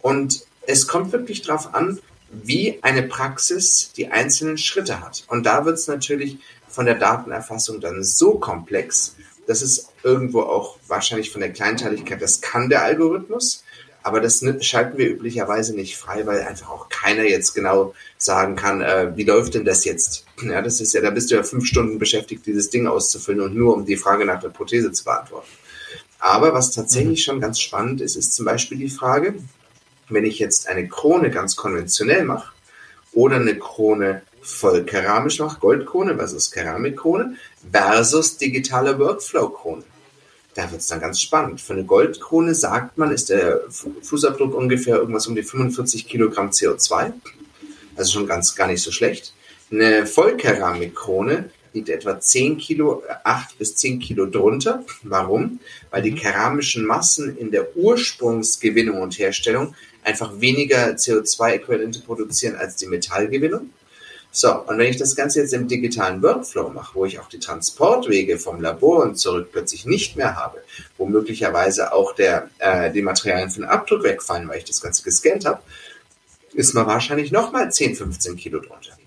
Und es kommt wirklich darauf an, wie eine Praxis die einzelnen Schritte hat. Und da wird es natürlich von der Datenerfassung dann so komplex, dass es irgendwo auch wahrscheinlich von der Kleinteiligkeit, das kann der Algorithmus, aber das schalten wir üblicherweise nicht frei, weil einfach auch keiner jetzt genau sagen kann, äh, wie läuft denn das jetzt? Ja, das ist ja, da bist du ja fünf Stunden beschäftigt, dieses Ding auszufüllen und nur um die Frage nach der Prothese zu beantworten. Aber was tatsächlich mhm. schon ganz spannend ist, ist zum Beispiel die Frage, wenn ich jetzt eine Krone ganz konventionell mache oder eine Krone voll keramisch mache, Goldkrone versus Keramikkrone versus digitale Workflow-Krone da wird es dann ganz spannend. Für eine Goldkrone sagt man, ist der Fußabdruck ungefähr irgendwas um die 45 Kilogramm CO2. Also schon ganz gar nicht so schlecht. Eine Vollkeramikkrone liegt etwa 10 Kilo, 8 bis 10 Kilo drunter. Warum? Weil die mhm. keramischen Massen in der Ursprungsgewinnung und Herstellung einfach weniger CO2-Äquivalente produzieren als die Metallgewinnung. So, und wenn ich das Ganze jetzt im digitalen Workflow mache, wo ich auch die Transportwege vom Labor und zurück plötzlich nicht mehr habe, wo möglicherweise auch der, äh, die Materialien für den Abdruck wegfallen, weil ich das Ganze gescannt habe, ist man wahrscheinlich nochmal 10, 15 Kilo drunter.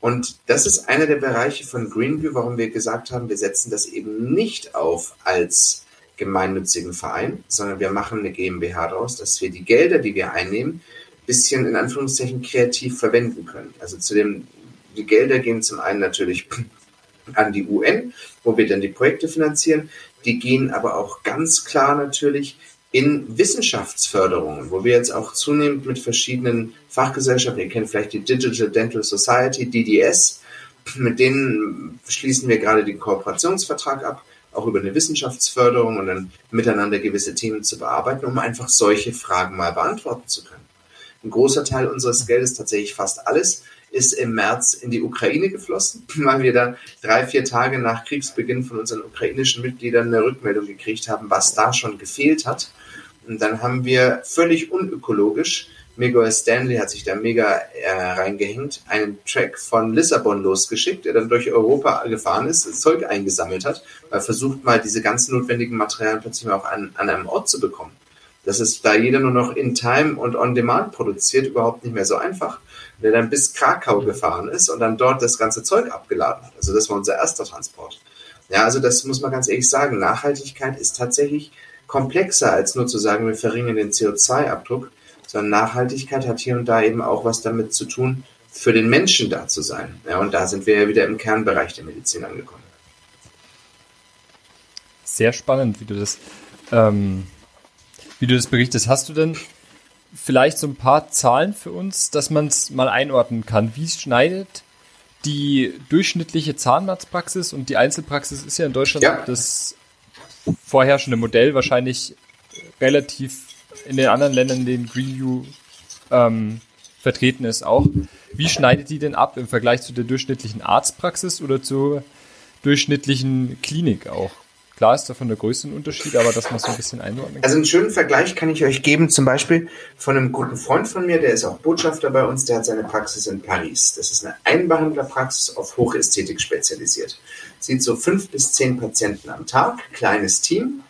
Und das ist einer der Bereiche von Greenview, warum wir gesagt haben, wir setzen das eben nicht auf als gemeinnützigen Verein, sondern wir machen eine GmbH daraus, dass wir die Gelder, die wir einnehmen, bisschen in Anführungszeichen kreativ verwenden können. Also zu dem die Gelder gehen zum einen natürlich *clears throat* an die UN, wo wir dann die Projekte finanzieren. Die gehen aber auch ganz klar natürlich in Wissenschaftsförderungen, wo wir jetzt auch zunehmend mit verschiedenen Fachgesellschaften, ihr kennt vielleicht die Digital Dental Society, DDS, *clears throat* mit denen schließen wir gerade den Kooperationsvertrag ab, auch über eine Wissenschaftsförderung und dann miteinander gewisse Themen zu bearbeiten, um einfach solche Fragen mal beantworten zu können. Ein großer Teil unseres Geldes, tatsächlich fast alles, ist im März in die Ukraine geflossen, *laughs* weil wir da drei, vier Tage nach Kriegsbeginn von unseren ukrainischen Mitgliedern eine Rückmeldung gekriegt haben, was da schon gefehlt hat. Und dann haben wir völlig unökologisch, Miguel Stanley hat sich da mega äh, reingehängt, einen Track von Lissabon losgeschickt, der dann durch Europa gefahren ist, das Zeug eingesammelt hat, weil versucht mal diese ganzen notwendigen Materialien plötzlich mal auch an, an einem Ort zu bekommen. Das ist, da jeder nur noch in Time und on Demand produziert, überhaupt nicht mehr so einfach der dann bis Krakau gefahren ist und dann dort das ganze Zeug abgeladen hat. Also das war unser erster Transport. Ja, also das muss man ganz ehrlich sagen. Nachhaltigkeit ist tatsächlich komplexer als nur zu sagen, wir verringern den CO2-Abdruck, sondern Nachhaltigkeit hat hier und da eben auch was damit zu tun, für den Menschen da zu sein. Ja, und da sind wir ja wieder im Kernbereich der Medizin angekommen. Sehr spannend, wie du das, ähm, wie du das berichtest. Hast du denn vielleicht so ein paar Zahlen für uns, dass man es mal einordnen kann. Wie schneidet die durchschnittliche Zahnarztpraxis und die Einzelpraxis ist ja in Deutschland ja. das vorherrschende Modell, wahrscheinlich relativ in den anderen Ländern, in denen Greenview ähm, vertreten ist, auch. Wie schneidet die denn ab im Vergleich zu der durchschnittlichen Arztpraxis oder zur durchschnittlichen Klinik auch? Klar ist davon der größte Unterschied, aber dass man so ein bisschen einordnen kann. Also einen schönen Vergleich kann ich euch geben, zum Beispiel von einem guten Freund von mir, der ist auch Botschafter bei uns, der hat seine Praxis in Paris. Das ist eine Einbehandlerpraxis auf Hochästhetik spezialisiert. Sieht so fünf bis zehn Patienten am Tag, kleines Team.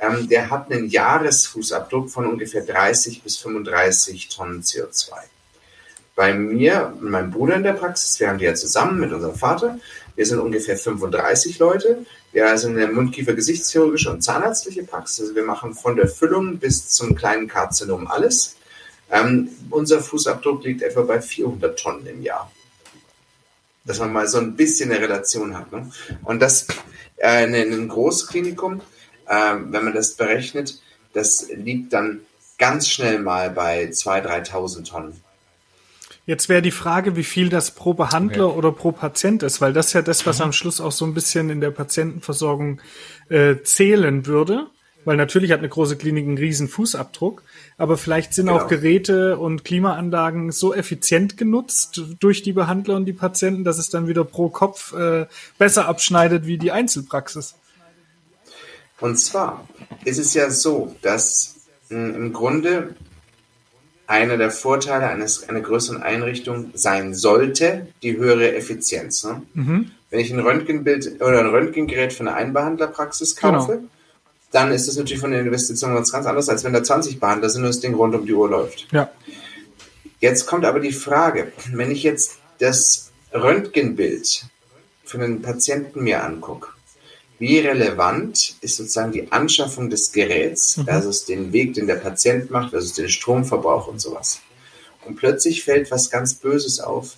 Ähm, der hat einen Jahresfußabdruck von ungefähr 30 bis 35 Tonnen CO2. Bei mir und meinem Bruder in der Praxis, wir haben die ja zusammen mit unserem Vater, wir sind ungefähr 35 Leute. Wir sind eine Mundkiefer-Gesichtschirurgische und zahnärztliche Praxis. Also wir machen von der Füllung bis zum kleinen Karzinom alles. Ähm, unser Fußabdruck liegt etwa bei 400 Tonnen im Jahr. Dass man mal so ein bisschen eine Relation hat. Ne? Und das äh, in einem Großklinikum, äh, wenn man das berechnet, das liegt dann ganz schnell mal bei 2.000, 3.000 Tonnen. Jetzt wäre die Frage, wie viel das pro Behandler okay. oder pro Patient ist, weil das ist ja das, was mhm. am Schluss auch so ein bisschen in der Patientenversorgung äh, zählen würde. Weil natürlich hat eine große Klinik einen riesen Fußabdruck, aber vielleicht sind genau. auch Geräte und Klimaanlagen so effizient genutzt durch die Behandler und die Patienten, dass es dann wieder pro Kopf äh, besser abschneidet wie die Einzelpraxis. Und zwar ist es ja so, dass mh, hm, im Grunde einer der Vorteile eines, einer größeren Einrichtung sein sollte, die höhere Effizienz. Ne? Mhm. Wenn ich ein Röntgenbild oder ein Röntgengerät für eine Einbehandlerpraxis kaufe, genau. dann ist das natürlich von der Investition ganz, ganz anders, als wenn da 20 Behandler sind und das Ding rund um die Uhr läuft. Ja. Jetzt kommt aber die Frage, wenn ich jetzt das Röntgenbild für einen Patienten mir angucke, wie relevant ist sozusagen die Anschaffung des Geräts mhm. versus den Weg, den der Patient macht, versus den Stromverbrauch und sowas. Und plötzlich fällt was ganz Böses auf.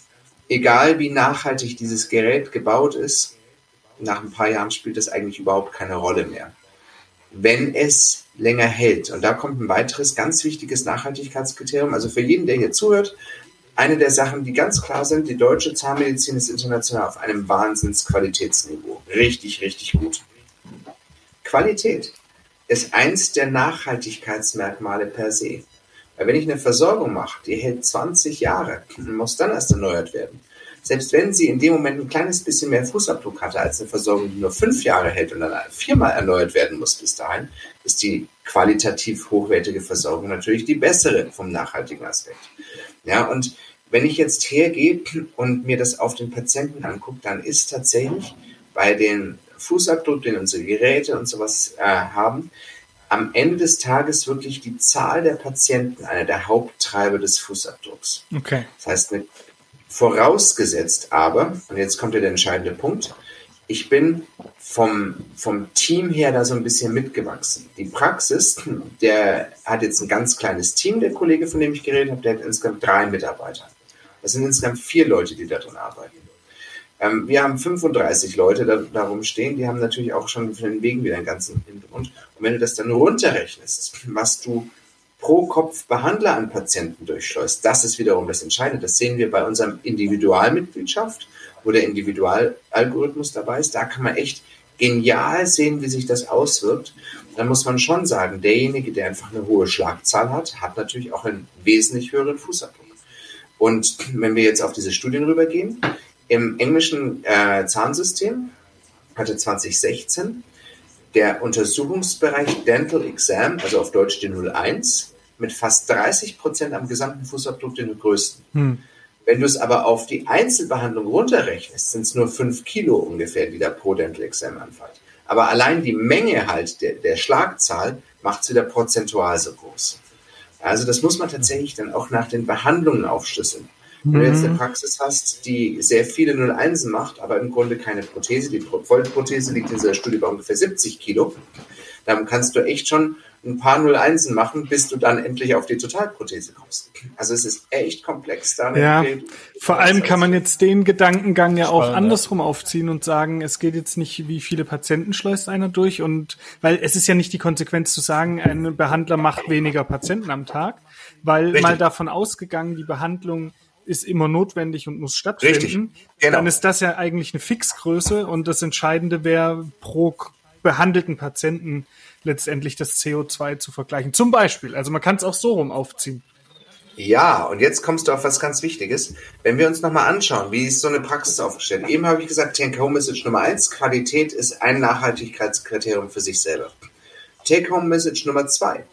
Egal wie nachhaltig dieses Gerät gebaut ist, nach ein paar Jahren spielt das eigentlich überhaupt keine Rolle mehr. Wenn es länger hält. Und da kommt ein weiteres ganz wichtiges Nachhaltigkeitskriterium. Also für jeden, der hier zuhört, eine der Sachen, die ganz klar sind, die deutsche Zahnmedizin ist international auf einem Wahnsinnsqualitätsniveau. Richtig, richtig gut. Qualität ist eins der Nachhaltigkeitsmerkmale per se. Weil wenn ich eine Versorgung mache, die hält 20 Jahre, muss dann erst erneuert werden. Selbst wenn sie in dem Moment ein kleines bisschen mehr Fußabdruck hatte als eine Versorgung, die nur fünf Jahre hält und dann viermal erneuert werden muss bis dahin, ist die qualitativ hochwertige Versorgung natürlich die bessere vom nachhaltigen Aspekt. Ja, und wenn ich jetzt hergehe und mir das auf den Patienten angucke, dann ist tatsächlich bei den Fußabdruck, den unsere Geräte und sowas äh, haben, am Ende des Tages wirklich die Zahl der Patienten einer der Haupttreiber des Fußabdrucks. Okay. Das heißt, vorausgesetzt aber, und jetzt kommt ja der entscheidende Punkt, ich bin vom, vom Team her da so ein bisschen mitgewachsen. Die Praxis, der hat jetzt ein ganz kleines Team, der Kollege, von dem ich geredet habe, der hat insgesamt drei Mitarbeiter. Das sind insgesamt vier Leute, die darin arbeiten. Ähm, wir haben 35 Leute da, darum stehen, die haben natürlich auch schon für den Wegen wieder einen ganzen Hintergrund. Und wenn du das dann runterrechnest, was du pro Kopf Behandler an Patienten durchschleust, das ist wiederum das Entscheidende. Das sehen wir bei unserem Individualmitgliedschaft wo der Individualalgorithmus dabei ist, da kann man echt genial sehen, wie sich das auswirkt. Da muss man schon sagen, derjenige, der einfach eine hohe Schlagzahl hat, hat natürlich auch einen wesentlich höheren Fußabdruck. Und wenn wir jetzt auf diese Studien rübergehen, im englischen äh, Zahnsystem hatte 2016 der Untersuchungsbereich Dental Exam, also auf Deutsch die 01, mit fast 30 Prozent am gesamten Fußabdruck den größten. Hm. Wenn du es aber auf die Einzelbehandlung runterrechnest, sind es nur fünf Kilo ungefähr, die da pro Dental Exam anfallen. Aber allein die Menge halt der, der Schlagzahl macht es wieder prozentual so groß. Also das muss man tatsächlich dann auch nach den Behandlungen aufschlüsseln. Wenn du jetzt eine mhm. Praxis hast, die sehr viele 01 macht, aber im Grunde keine Prothese, die Vollprothese liegt in dieser Studie bei ungefähr 70 Kilo, dann kannst du echt schon ein paar 01 machen, bis du dann endlich auf die Totalprothese kommst. Also es ist echt komplex. Da ja, vor allem kann man jetzt den Gedankengang ja auch andersrum aufziehen und sagen, es geht jetzt nicht, wie viele Patienten schleust einer durch und weil es ist ja nicht die Konsequenz zu sagen, ein Behandler macht weniger Patienten am Tag, weil Richtig. mal davon ausgegangen, die Behandlung ist immer notwendig und muss stattfinden, Richtig. Genau. dann ist das ja eigentlich eine Fixgröße und das Entscheidende wäre pro behandelten Patienten letztendlich das CO2 zu vergleichen. Zum Beispiel. Also man kann es auch so rum aufziehen. Ja, und jetzt kommst du auf was ganz Wichtiges. Wenn wir uns nochmal anschauen, wie ist so eine Praxis aufgestellt? Eben habe ich gesagt, Take-Home-Message Nummer eins: Qualität ist ein Nachhaltigkeitskriterium für sich selber. Take-Home-Message Nummer zwei: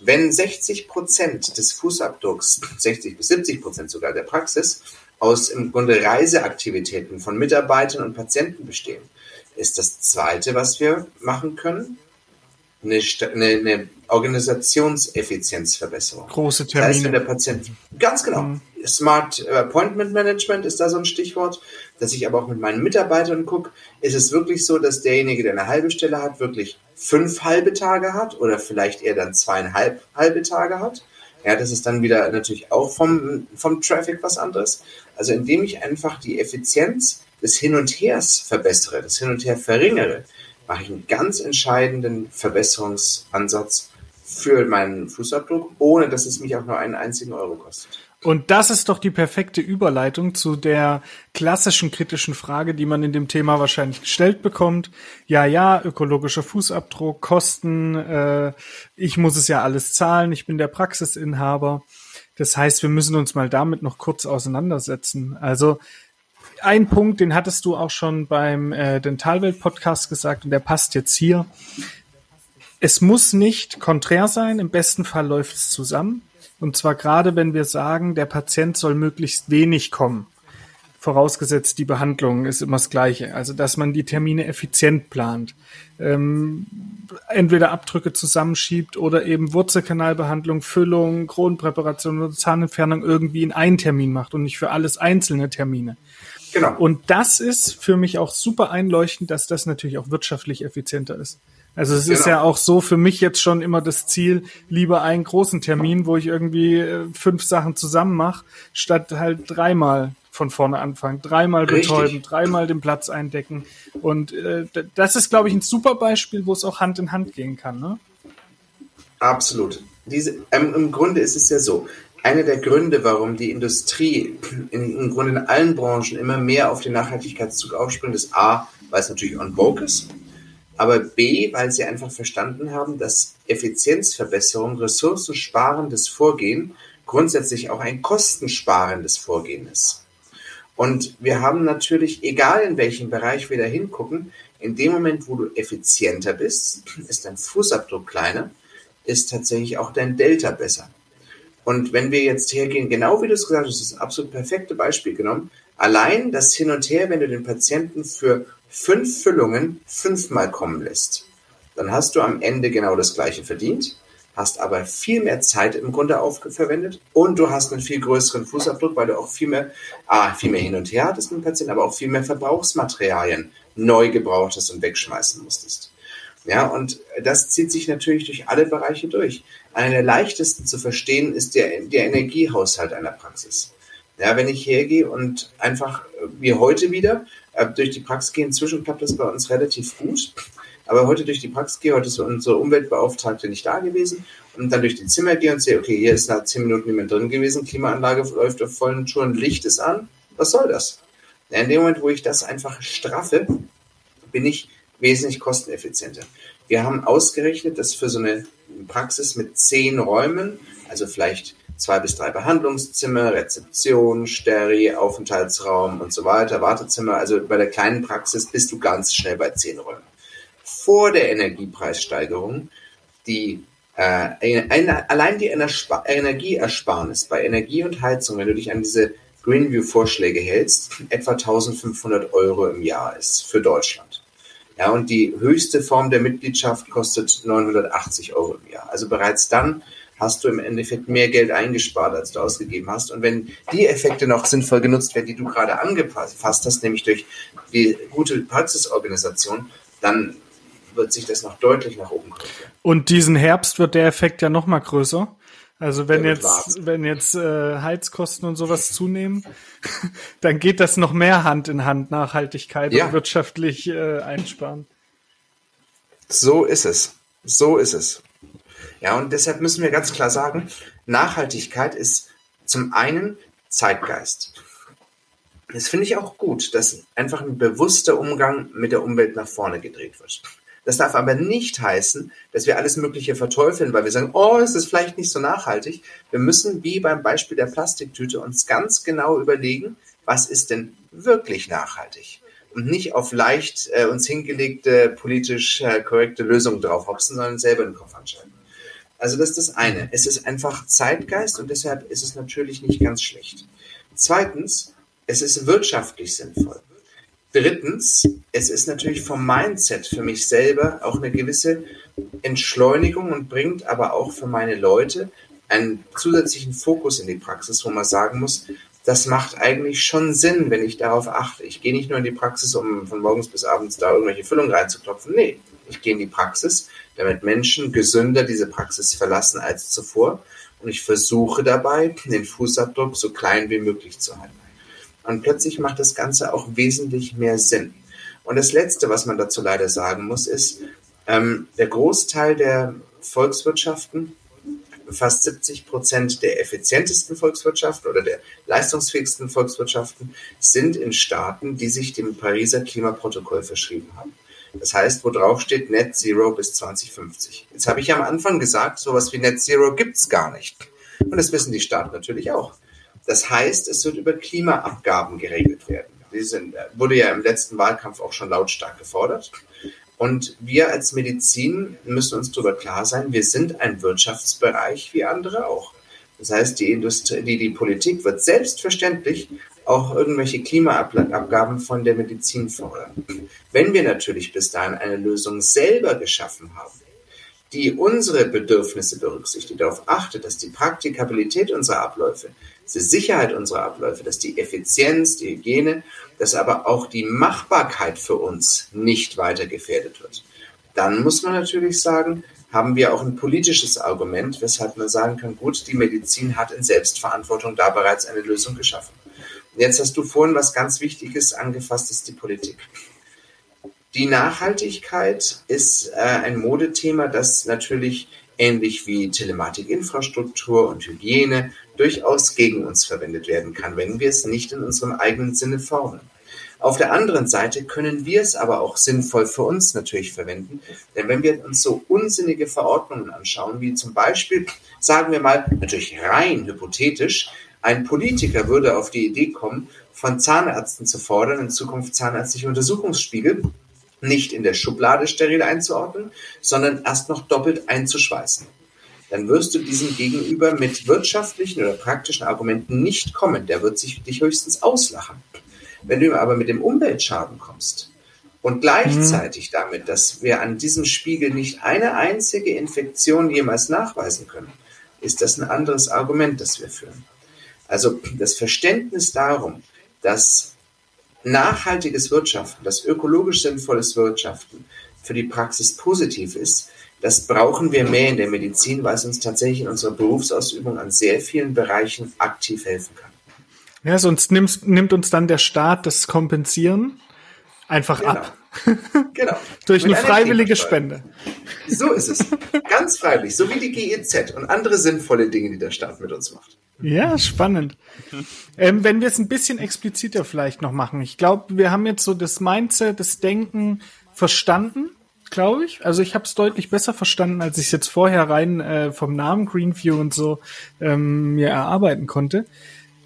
Wenn 60 Prozent des Fußabdrucks, 60 bis 70 Prozent sogar der Praxis, aus im Grunde Reiseaktivitäten von Mitarbeitern und Patienten bestehen, ist das zweite, was wir machen können, eine, eine, eine Organisationseffizienzverbesserung. Große Termine. Das heißt, wenn der Patient, ganz genau, mhm. Smart Appointment Management ist da so ein Stichwort, dass ich aber auch mit meinen Mitarbeitern gucke, ist es wirklich so, dass derjenige, der eine halbe Stelle hat, wirklich fünf halbe Tage hat oder vielleicht eher dann zweieinhalb halbe Tage hat. Ja, das ist dann wieder natürlich auch vom, vom Traffic was anderes. Also indem ich einfach die Effizienz des Hin und Hers verbessere, das Hin und Her verringere, mache ich einen ganz entscheidenden Verbesserungsansatz für meinen Fußabdruck, ohne dass es mich auch nur einen einzigen Euro kostet. Und das ist doch die perfekte Überleitung zu der klassischen kritischen Frage, die man in dem Thema wahrscheinlich gestellt bekommt. Ja, ja, ökologischer Fußabdruck, Kosten, äh, ich muss es ja alles zahlen, ich bin der Praxisinhaber. Das heißt, wir müssen uns mal damit noch kurz auseinandersetzen. Also ein Punkt, den hattest du auch schon beim äh, Dentalwelt-Podcast gesagt und der passt jetzt hier. Es muss nicht konträr sein, im besten Fall läuft es zusammen. Und zwar gerade, wenn wir sagen, der Patient soll möglichst wenig kommen. Vorausgesetzt, die Behandlung ist immer das Gleiche. Also, dass man die Termine effizient plant. Ähm, entweder Abdrücke zusammenschiebt oder eben Wurzelkanalbehandlung, Füllung, Kronenpräparation oder Zahnentfernung irgendwie in einen Termin macht und nicht für alles einzelne Termine. Genau. Und das ist für mich auch super einleuchtend, dass das natürlich auch wirtschaftlich effizienter ist. Also es genau. ist ja auch so für mich jetzt schon immer das Ziel, lieber einen großen Termin, wo ich irgendwie äh, fünf Sachen zusammen mache, statt halt dreimal von vorne anfangen, dreimal betäuben, dreimal den Platz eindecken. Und äh, das ist, glaube ich, ein super Beispiel, wo es auch Hand in Hand gehen kann. Ne? Absolut. Diese, ähm, Im Grunde ist es ja so, einer der Gründe, warum die Industrie in, im Grunde in allen Branchen immer mehr auf den Nachhaltigkeitszug aufspringt, ist A, weil es natürlich on vogue ist, aber B, weil sie einfach verstanden haben, dass Effizienzverbesserung, ressourcensparendes Vorgehen grundsätzlich auch ein kostensparendes Vorgehen ist. Und wir haben natürlich, egal in welchem Bereich wir da hingucken, in dem Moment, wo du effizienter bist, ist dein Fußabdruck kleiner, ist tatsächlich auch dein Delta besser. Und wenn wir jetzt hergehen, genau wie du es gesagt hast, das ist das absolut perfekte Beispiel genommen, allein das Hin und Her, wenn du den Patienten für fünf Füllungen fünfmal kommen lässt, dann hast du am Ende genau das gleiche verdient, hast aber viel mehr Zeit im Grunde aufgewendet und du hast einen viel größeren Fußabdruck, weil du auch viel mehr, ah, viel mehr hin und her hattest mit dem Patienten, aber auch viel mehr Verbrauchsmaterialien neu gebraucht hast und wegschmeißen musstest. Ja, und das zieht sich natürlich durch alle Bereiche durch. Einer der leichtesten zu verstehen ist der, der Energiehaushalt einer Praxis. Ja, wenn ich hergehe und einfach wie heute wieder äh, durch die Praxis gehe, inzwischen klappt das bei uns relativ gut. Aber heute durch die Praxis gehe, heute ist unsere Umweltbeauftragte nicht da gewesen und dann durch die Zimmer gehe und sehe, okay, hier ist nach zehn Minuten niemand drin gewesen, Klimaanlage läuft auf vollen Touren, Licht ist an. Was soll das? In dem Moment, wo ich das einfach straffe, bin ich wesentlich kosteneffizienter. Wir haben ausgerechnet, dass für so eine Praxis mit zehn Räumen, also vielleicht zwei bis drei Behandlungszimmer, Rezeption, Steri, Aufenthaltsraum und so weiter, Wartezimmer. Also bei der kleinen Praxis bist du ganz schnell bei zehn Räumen. Vor der Energiepreissteigerung, die äh, eine, allein die Energieersparnis bei Energie und Heizung, wenn du dich an diese Greenview-Vorschläge hältst, etwa 1500 Euro im Jahr ist für Deutschland. Ja, und die höchste Form der Mitgliedschaft kostet 980 Euro im Jahr. Also bereits dann hast du im Endeffekt mehr Geld eingespart, als du ausgegeben hast. Und wenn die Effekte noch sinnvoll genutzt werden, die du gerade angefasst hast, nämlich durch die gute Praxisorganisation, dann wird sich das noch deutlich nach oben korrigieren. Und diesen Herbst wird der Effekt ja noch mal größer. Also wenn jetzt, wenn jetzt äh, Heizkosten und sowas zunehmen, *laughs* dann geht das noch mehr Hand in Hand, Nachhaltigkeit ja. und wirtschaftlich äh, einsparen. So ist es. So ist es. Ja, und deshalb müssen wir ganz klar sagen, Nachhaltigkeit ist zum einen Zeitgeist. Das finde ich auch gut, dass einfach ein bewusster Umgang mit der Umwelt nach vorne gedreht wird. Das darf aber nicht heißen, dass wir alles Mögliche verteufeln, weil wir sagen, oh, es ist vielleicht nicht so nachhaltig. Wir müssen, wie beim Beispiel der Plastiktüte, uns ganz genau überlegen, was ist denn wirklich nachhaltig? Und nicht auf leicht äh, uns hingelegte, politisch äh, korrekte Lösungen draufhopsen, sondern selber den Kopf anschalten. Also das ist das eine. Es ist einfach Zeitgeist und deshalb ist es natürlich nicht ganz schlecht. Zweitens, es ist wirtschaftlich sinnvoll. Drittens, es ist natürlich vom Mindset für mich selber auch eine gewisse Entschleunigung und bringt aber auch für meine Leute einen zusätzlichen Fokus in die Praxis, wo man sagen muss, das macht eigentlich schon Sinn, wenn ich darauf achte. Ich gehe nicht nur in die Praxis, um von morgens bis abends da irgendwelche Füllungen reinzuklopfen. Nee, ich gehe in die Praxis, damit Menschen gesünder diese Praxis verlassen als zuvor. Und ich versuche dabei, den Fußabdruck so klein wie möglich zu halten. Und plötzlich macht das Ganze auch wesentlich mehr Sinn. Und das Letzte, was man dazu leider sagen muss, ist, ähm, der Großteil der Volkswirtschaften, fast 70 Prozent der effizientesten Volkswirtschaften oder der leistungsfähigsten Volkswirtschaften sind in Staaten, die sich dem Pariser Klimaprotokoll verschrieben haben. Das heißt, wo drauf steht Net Zero bis 2050. Jetzt habe ich am Anfang gesagt, sowas wie Net Zero gibt's gar nicht. Und das wissen die Staaten natürlich auch. Das heißt, es wird über Klimaabgaben geregelt werden. Die sind, wurde ja im letzten Wahlkampf auch schon lautstark gefordert. Und wir als Medizin müssen uns darüber klar sein, wir sind ein Wirtschaftsbereich wie andere auch. Das heißt, die Industrie, die, die Politik wird selbstverständlich auch irgendwelche Klimaabgaben von der Medizin fordern. Wenn wir natürlich bis dahin eine Lösung selber geschaffen haben, die unsere Bedürfnisse berücksichtigt, darauf achtet, dass die Praktikabilität unserer Abläufe die Sicherheit unserer Abläufe, dass die Effizienz, die Hygiene, dass aber auch die Machbarkeit für uns nicht weiter gefährdet wird. Dann muss man natürlich sagen, haben wir auch ein politisches Argument, weshalb man sagen kann, gut, die Medizin hat in Selbstverantwortung da bereits eine Lösung geschaffen. Jetzt hast du vorhin was ganz Wichtiges angefasst, ist die Politik. Die Nachhaltigkeit ist äh, ein Modethema, das natürlich ähnlich wie Telematikinfrastruktur und Hygiene durchaus gegen uns verwendet werden kann, wenn wir es nicht in unserem eigenen Sinne formen. Auf der anderen Seite können wir es aber auch sinnvoll für uns natürlich verwenden, denn wenn wir uns so unsinnige Verordnungen anschauen, wie zum Beispiel, sagen wir mal, natürlich rein hypothetisch, ein Politiker würde auf die Idee kommen, von Zahnärzten zu fordern, in Zukunft zahnärztliche Untersuchungsspiegel nicht in der Schublade steril einzuordnen, sondern erst noch doppelt einzuschweißen. Dann wirst du diesem Gegenüber mit wirtschaftlichen oder praktischen Argumenten nicht kommen. Der wird sich dich höchstens auslachen. Wenn du ihm aber mit dem Umweltschaden kommst und gleichzeitig mhm. damit, dass wir an diesem Spiegel nicht eine einzige Infektion jemals nachweisen können, ist das ein anderes Argument, das wir führen. Also das Verständnis darum, dass nachhaltiges Wirtschaften, dass ökologisch sinnvolles Wirtschaften für die Praxis positiv ist, das brauchen wir mehr in der Medizin, weil es uns tatsächlich in unserer Berufsausübung an sehr vielen Bereichen aktiv helfen kann. Ja, sonst nimmt, nimmt uns dann der Staat das Kompensieren einfach genau. ab. *laughs* Genau. *laughs* Durch Mit eine freiwillige Spende. So ist es. Ganz freiwillig, so wie die GEZ und andere sinnvolle Dinge, die der Staat mit uns macht. Ja, spannend. Ähm, wenn wir es ein bisschen expliziter vielleicht noch machen. Ich glaube, wir haben jetzt so das Mindset, das Denken verstanden, glaube ich. Also ich habe es deutlich besser verstanden, als ich es jetzt vorher rein äh, vom Namen Greenview und so ähm, mir erarbeiten konnte.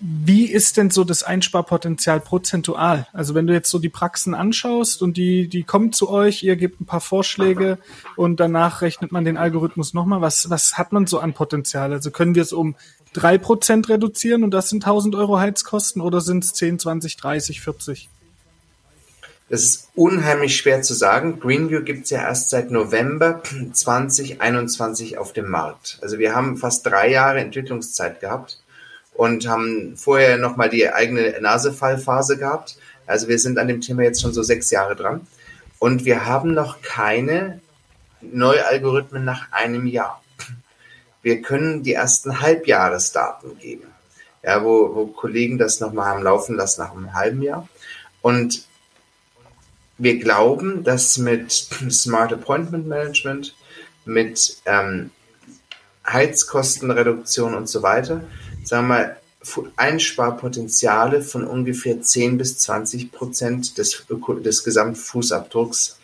Wie ist denn so das Einsparpotenzial prozentual? Also wenn du jetzt so die Praxen anschaust und die, die kommen zu euch, ihr gebt ein paar Vorschläge und danach rechnet man den Algorithmus nochmal. Was, was hat man so an Potenzial? Also können wir es um drei Prozent reduzieren und das sind 1000 Euro Heizkosten oder sind es 10, 20, 30, 40? Das ist unheimlich schwer zu sagen. Greenview gibt es ja erst seit November *clears throat* 2021 auf dem Markt. Also wir haben fast drei Jahre Entwicklungszeit gehabt und haben vorher nochmal die eigene Nasefallphase gehabt. Also wir sind an dem Thema jetzt schon so sechs Jahre dran. Und wir haben noch keine Neualgorithmen nach einem Jahr. *clears throat* Wir können die ersten Halbjahresdaten geben, ja, wo, wo Kollegen das nochmal haben laufen lassen nach einem halben Jahr. Und wir glauben, dass mit *clears throat* Smart Appointment Management, mit ähm, Heizkostenreduktion und so weiter, sagen wir mal, Einsparpotenziale von ungefähr 10 bis 20 Prozent des, des Gesamtfußabdrucks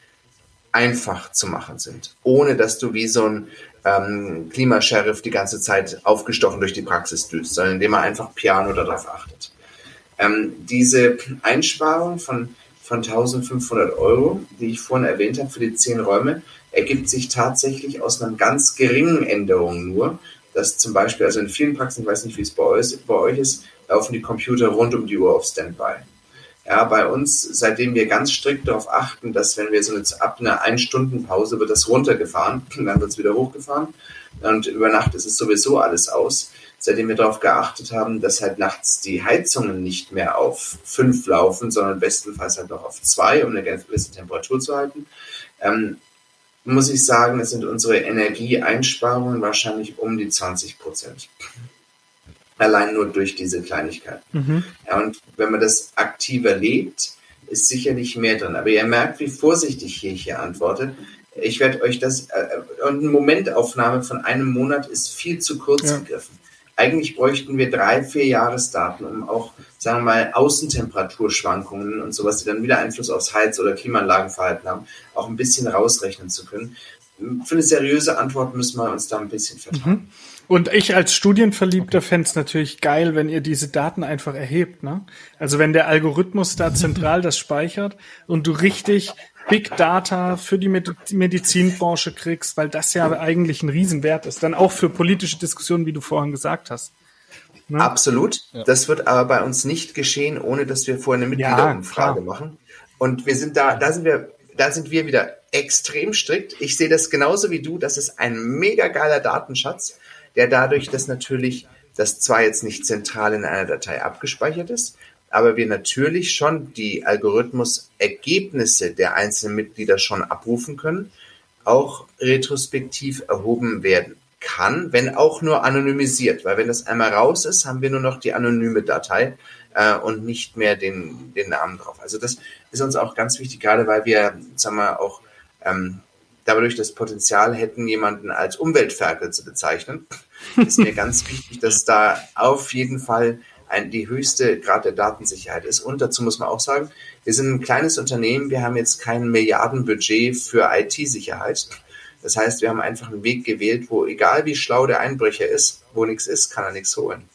einfach zu machen sind, ohne dass du wie so ein ähm, Klimasheriff die ganze Zeit aufgestochen durch die Praxis düst, sondern indem man einfach piano darauf achtet. Ähm, diese Einsparung von, von 1500 Euro, die ich vorhin erwähnt habe für die zehn Räume, ergibt sich tatsächlich aus einer ganz geringen Änderung nur dass zum Beispiel, also in vielen Praxen, ich weiß nicht, wie es bei euch, bei euch ist, laufen die Computer rund um die Uhr auf Standby. Ja, bei uns, seitdem wir ganz strikt darauf achten, dass wenn wir so jetzt ab einer Ein-Stunden-Pause wird das runtergefahren, *clears throat* dann wird es wieder hochgefahren und über Nacht ist es sowieso alles aus. Seitdem wir darauf geachtet haben, dass halt nachts die Heizungen nicht mehr auf fünf laufen, sondern bestenfalls halt noch auf zwei, um eine gewisse Temperatur zu halten, ähm, muss ich sagen, es sind unsere Energieeinsparungen wahrscheinlich um die 20 Prozent. Allein nur durch diese Kleinigkeiten. Mhm. Ja, und wenn man das aktiver lebt, ist sicherlich mehr drin. Aber ihr merkt, wie vorsichtig ich hier antworte. Ich werde euch das, äh, und eine Momentaufnahme von einem Monat ist viel zu kurz ja. gegriffen. Eigentlich bräuchten wir drei, vier Jahresdaten, um auch, sagen wir mal, Außentemperaturschwankungen und sowas, die dann wieder Einfluss aufs Heiz- oder Klimaanlagenverhalten haben, auch ein bisschen rausrechnen zu können. Für eine seriöse Antwort müssen wir uns da ein bisschen vertrauen. Mhm. Und ich als Studienverliebter fände es natürlich geil, wenn ihr diese Daten einfach erhebt. Ne? Also wenn der Algorithmus da zentral das speichert und du richtig Big Data für die Medizinbranche kriegst, weil das ja eigentlich ein Riesenwert ist. Dann auch für politische Diskussionen, wie du vorhin gesagt hast. Ne? Absolut. Ja. Das wird aber bei uns nicht geschehen, ohne dass wir vorher eine Mitgliederumfrage ja, machen. Und wir sind da, da sind wir, da sind wir wieder extrem strikt. Ich sehe das genauso wie du. Das ist ein mega geiler Datenschatz, der dadurch, dass natürlich das zwar jetzt nicht zentral in einer Datei abgespeichert ist, aber wir natürlich schon die Algorithmus-Ergebnisse der einzelnen Mitglieder schon abrufen können, auch retrospektiv erhoben werden kann, wenn auch nur anonymisiert, weil wenn das einmal raus ist, haben wir nur noch die anonyme Datei äh, und nicht mehr den, den Namen drauf. Also das ist uns auch ganz wichtig, gerade weil wir, sagen wir, auch ähm, dadurch das Potenzial hätten, jemanden als Umweltferkel zu bezeichnen, *laughs* ist mir ganz wichtig, dass da auf jeden Fall ein, die höchste Grad der Datensicherheit ist. Und dazu muss man auch sagen, wir sind ein kleines Unternehmen, wir haben jetzt kein Milliardenbudget für IT-Sicherheit. Das heißt, wir haben einfach einen Weg gewählt, wo egal wie schlau der Einbrecher ist, wo nichts ist, kann er nichts holen.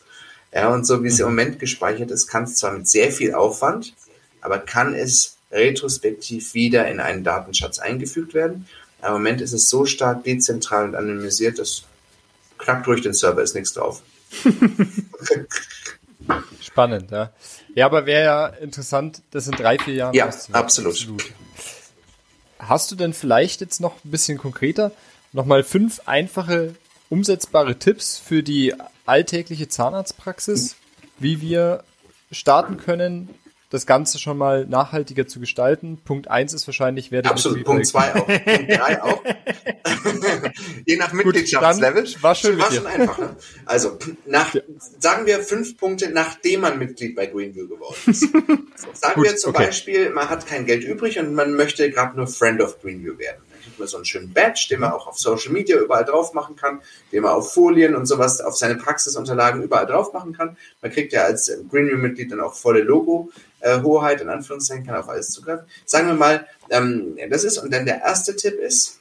Ja, und so wie es im mhm. Moment gespeichert ist, kann es zwar mit sehr viel Aufwand, aber kann es retrospektiv wieder in einen Datenschatz eingefügt werden. Im Moment ist es so stark dezentral und anonymisiert, dass knackt durch den Server ist nichts drauf. *laughs* Spannend, ja. Ja, aber wäre ja interessant, das in drei, vier Jahren Ja, absolut. absolut. Hast du denn vielleicht jetzt noch ein bisschen konkreter nochmal fünf einfache umsetzbare Tipps für die alltägliche Zahnarztpraxis, wie wir starten können, das Ganze schon mal nachhaltiger zu gestalten. Punkt eins ist wahrscheinlich, wer Absolut, Punkt zwei auch. *laughs* Punkt drei auch. *laughs* Je nach Mitgliedschaftslevel. Gut, war schön war schon einfach. Ne? Also, nach, ja. sagen wir fünf Punkte, nachdem man Mitglied bei Greenview geworden ist. *laughs* sagen Gut, wir zum okay. Beispiel, man hat kein Geld übrig und man möchte gerade nur Friend of Greenview werden man so einen schönen Badge, den man auch auf Social Media überall drauf machen kann, den man auf Folien und sowas, auf seine Praxisunterlagen überall drauf machen kann. Man kriegt ja als Greenview-Mitglied dann auch volle Logo-Hoheit, in Anführungszeichen, kann auf alles zugreifen. Sagen wir mal, ähm, das ist, und dann der erste Tipp ist,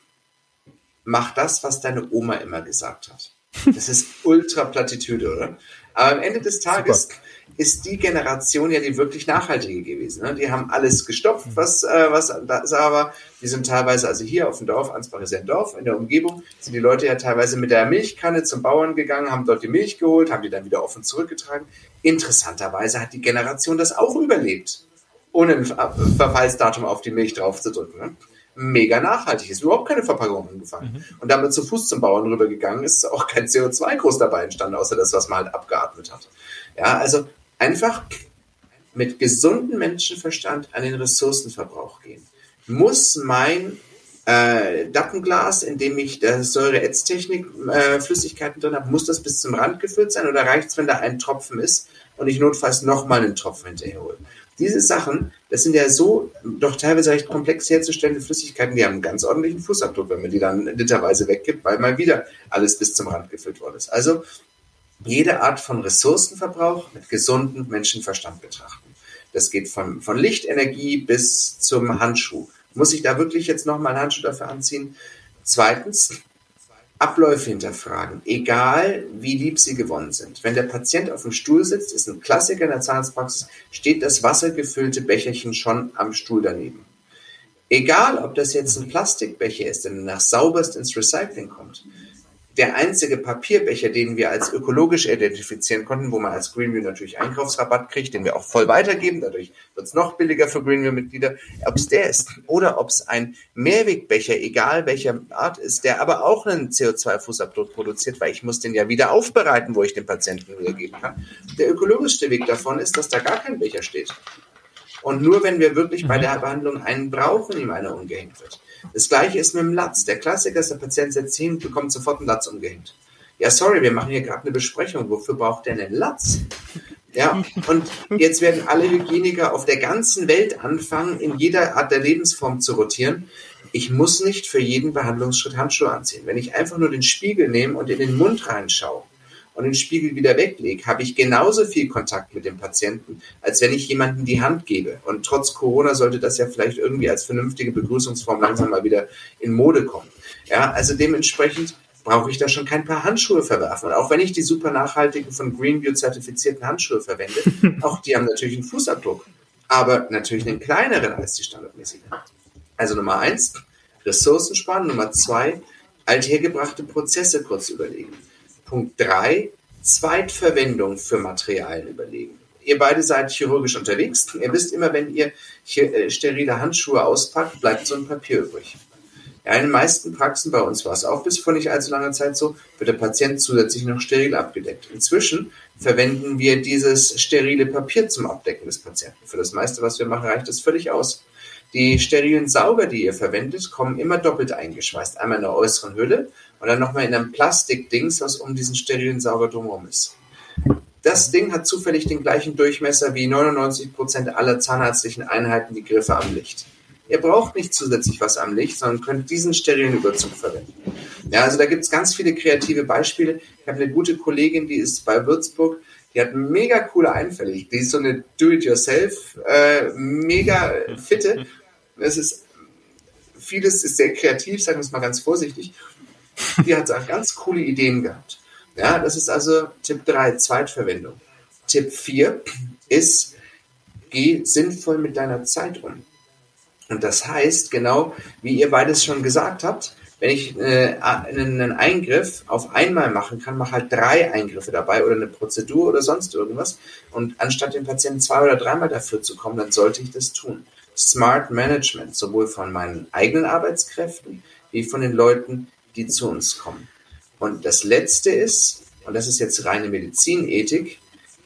mach das, was deine Oma immer gesagt hat. Das ist *laughs* ultra Plattitüde, oder? Aber am Ende des Tages Super ist die Generation ja die wirklich nachhaltige gewesen. Ne? Die haben alles gestopft, was, äh, was da war. Die sind teilweise, also hier auf dem Dorf, Ansbach ist ja ein Dorf, in der Umgebung, sind die Leute ja teilweise mit der Milchkanne zum Bauern gegangen, haben dort die Milch geholt, haben die dann wieder offen zurückgetragen. Interessanterweise hat die Generation das auch überlebt, ohne ein Verfallsdatum auf die Milch draufzudrücken. Ne? mega nachhaltig ist, überhaupt keine Verpackung angefangen. Mhm. Und damit zu Fuß zum Bauern rübergegangen ist, auch kein CO2 groß dabei entstanden, außer das, was man halt abgeatmet hat. Ja, also einfach mit gesundem Menschenverstand an den Ressourcenverbrauch gehen. Muss mein äh, Dappenglas, in dem ich der Säure-Ätztechnik äh, Flüssigkeiten drin habe, muss das bis zum Rand gefüllt sein oder reicht es, wenn da ein Tropfen ist und ich notfalls nochmal einen Tropfen hinterher hole? Diese Sachen, das sind ja so doch teilweise recht komplex herzustellende Flüssigkeiten, die haben einen ganz ordentlichen Fußabdruck, wenn man die dann literweise weggibt, weil mal wieder alles bis zum Rand gefüllt worden ist. Also jede Art von Ressourcenverbrauch mit gesundem Menschenverstand betrachten. Das geht von, von Lichtenergie bis zum Handschuh. Muss ich da wirklich jetzt nochmal einen Handschuh dafür anziehen? Zweitens, Abläufe hinterfragen, egal wie lieb sie gewonnen sind. Wenn der Patient auf dem Stuhl sitzt, ist ein Klassiker in der Zahnarztpraxis, steht das wassergefüllte Becherchen schon am Stuhl daneben. Egal, ob das jetzt ein Plastikbecher ist, der nach sauberst ins Recycling kommt der einzige Papierbecher, den wir als ökologisch identifizieren konnten, wo man als Greenview natürlich Einkaufsrabatt kriegt, den wir auch voll weitergeben, dadurch wird es noch billiger für Greenview-Mitglieder, ob es der ist oder ob es ein Mehrwegbecher, egal welcher Art ist, der aber auch einen CO2-Fußabdruck produziert, weil ich muss den ja wieder aufbereiten, wo ich den Patienten wiedergeben kann. Der ökologischste Weg davon ist, dass da gar kein Becher steht. Und nur wenn wir wirklich bei mhm. der Behandlung einen brauchen, ihm einer umgehängt wird. Das gleiche ist mit dem Latz. Der Klassiker ist, der Patient setzt hin, bekommt sofort einen Latz umgehängt. Ja, sorry, wir machen hier gerade eine Besprechung. Wofür braucht der einen Latz? Ja, und jetzt werden alle Hygieniker auf der ganzen Welt anfangen, in jeder Art der Lebensform zu rotieren. Ich muss nicht für jeden Behandlungsschritt Handschuhe anziehen. Wenn ich einfach nur den Spiegel nehme und in den Mund reinschaue, und den Spiegel wieder weglege, habe ich genauso viel Kontakt mit dem Patienten, als wenn ich jemandem die Hand gebe. Und trotz Corona sollte das ja vielleicht irgendwie als vernünftige Begrüßungsform langsam mal wieder in Mode kommen. Ja, also dementsprechend brauche ich da schon kein paar Handschuhe verwerfen. Und auch wenn ich die super nachhaltigen von Greenview zertifizierten Handschuhe verwende, *laughs* auch die haben natürlich einen Fußabdruck, aber natürlich einen kleineren als die standardmäßigen. Also Nummer eins, Ressourcen sparen. Nummer zwei, althergebrachte Prozesse kurz überlegen. Punkt drei, Zweitverwendung für Materialien überlegen. Ihr beide seid chirurgisch unterwegs. Ihr wisst immer, wenn ihr äh, sterile Handschuhe auspackt, bleibt so ein Papier übrig. In den meisten Praxen, bei uns war es auch bis vor nicht allzu langer Zeit so, wird der Patient zusätzlich noch steril abgedeckt. Inzwischen verwenden wir dieses sterile Papier zum Abdecken des Patienten. Für das meiste, was wir machen, reicht das völlig aus. Die sterilen Sauger, die ihr verwendet, kommen immer doppelt eingeschweißt. Einmal in der äußeren Hülle und dann nochmal in einem Plastikdings, was um diesen sterilen Sauger drumherum ist. Das Ding hat zufällig den gleichen Durchmesser wie 99 Prozent aller zahnärztlichen Einheiten die Griffe am Licht. Ihr braucht nicht zusätzlich was am Licht, sondern könnt diesen sterilen Überzug verwenden. Ja, also da gibt es ganz viele kreative Beispiele. Ich habe eine gute Kollegin, die ist bei Würzburg, die hat mega coole Einfälle. Die ist so eine Do-it-yourself, äh, mega fitte. Es ist vieles ist sehr kreativ, sagen wir es mal ganz vorsichtig. Die hat auch ganz coole Ideen gehabt. Ja, das ist also Tipp 3, Zweitverwendung. Tipp 4 ist, geh sinnvoll mit deiner Zeit um. Und das heißt, genau wie ihr beides schon gesagt habt, wenn ich äh, einen Eingriff auf einmal machen kann, mach halt drei Eingriffe dabei oder eine Prozedur oder sonst irgendwas. Und anstatt den Patienten zwei oder dreimal dafür zu kommen, dann sollte ich das tun. Smart Management, sowohl von meinen eigenen Arbeitskräften wie von den Leuten, die zu uns kommen. Und das Letzte ist, und das ist jetzt reine Medizinethik,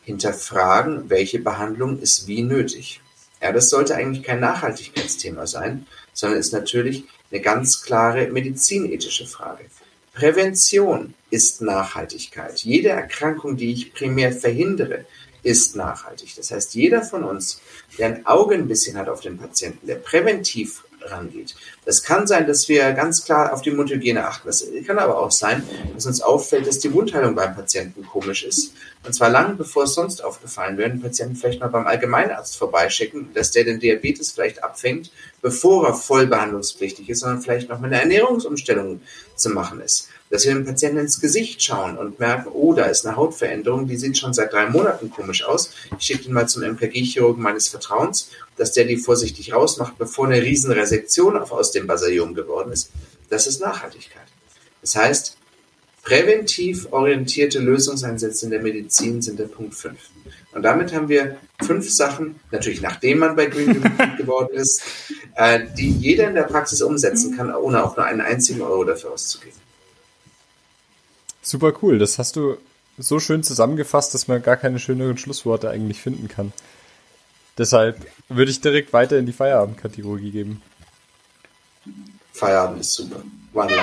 hinterfragen, welche Behandlung ist wie nötig. Ja, das sollte eigentlich kein Nachhaltigkeitsthema sein, sondern ist natürlich eine ganz klare medizinethische Frage. Prävention ist Nachhaltigkeit. Jede Erkrankung, die ich primär verhindere, ist nachhaltig. Das heißt, jeder von uns, der ein Auge ein bisschen hat auf den Patienten, der präventiv rangeht. Das kann sein, dass wir ganz klar auf die Mundhygiene achten. Das kann aber auch sein, dass uns auffällt, dass die Wundheilung beim Patienten komisch ist. Und zwar lange bevor es sonst aufgefallen wäre, den Patienten vielleicht mal beim Allgemeinarzt vorbeischicken, dass der den Diabetes vielleicht abfängt, bevor er voll behandlungspflichtig ist, sondern vielleicht noch mal eine Ernährungsumstellung zu machen ist dass wir dem Patienten ins Gesicht schauen und merken, oh, da ist eine Hautveränderung, die sieht schon seit drei Monaten komisch aus. Ich schicke ihn mal zum MKG-Chirurgen meines Vertrauens, dass der die vorsichtig rausmacht, bevor eine Riesenresektion aus dem Basalium geworden ist. Das ist Nachhaltigkeit. Das heißt, präventiv orientierte Lösungsansätze in der Medizin sind der Punkt 5. Und damit haben wir fünf Sachen, natürlich nachdem man bei Green *laughs* geworden ist, äh, die jeder in der Praxis umsetzen kann, ohne auch nur einen einzigen Euro dafür auszugeben. Super cool. Das hast du so schön zusammengefasst, dass man gar keine schöneren Schlussworte eigentlich finden kann. Deshalb würde ich direkt weiter in die Feierabend-Kategorie geben. Feierabend ist super. Ein langer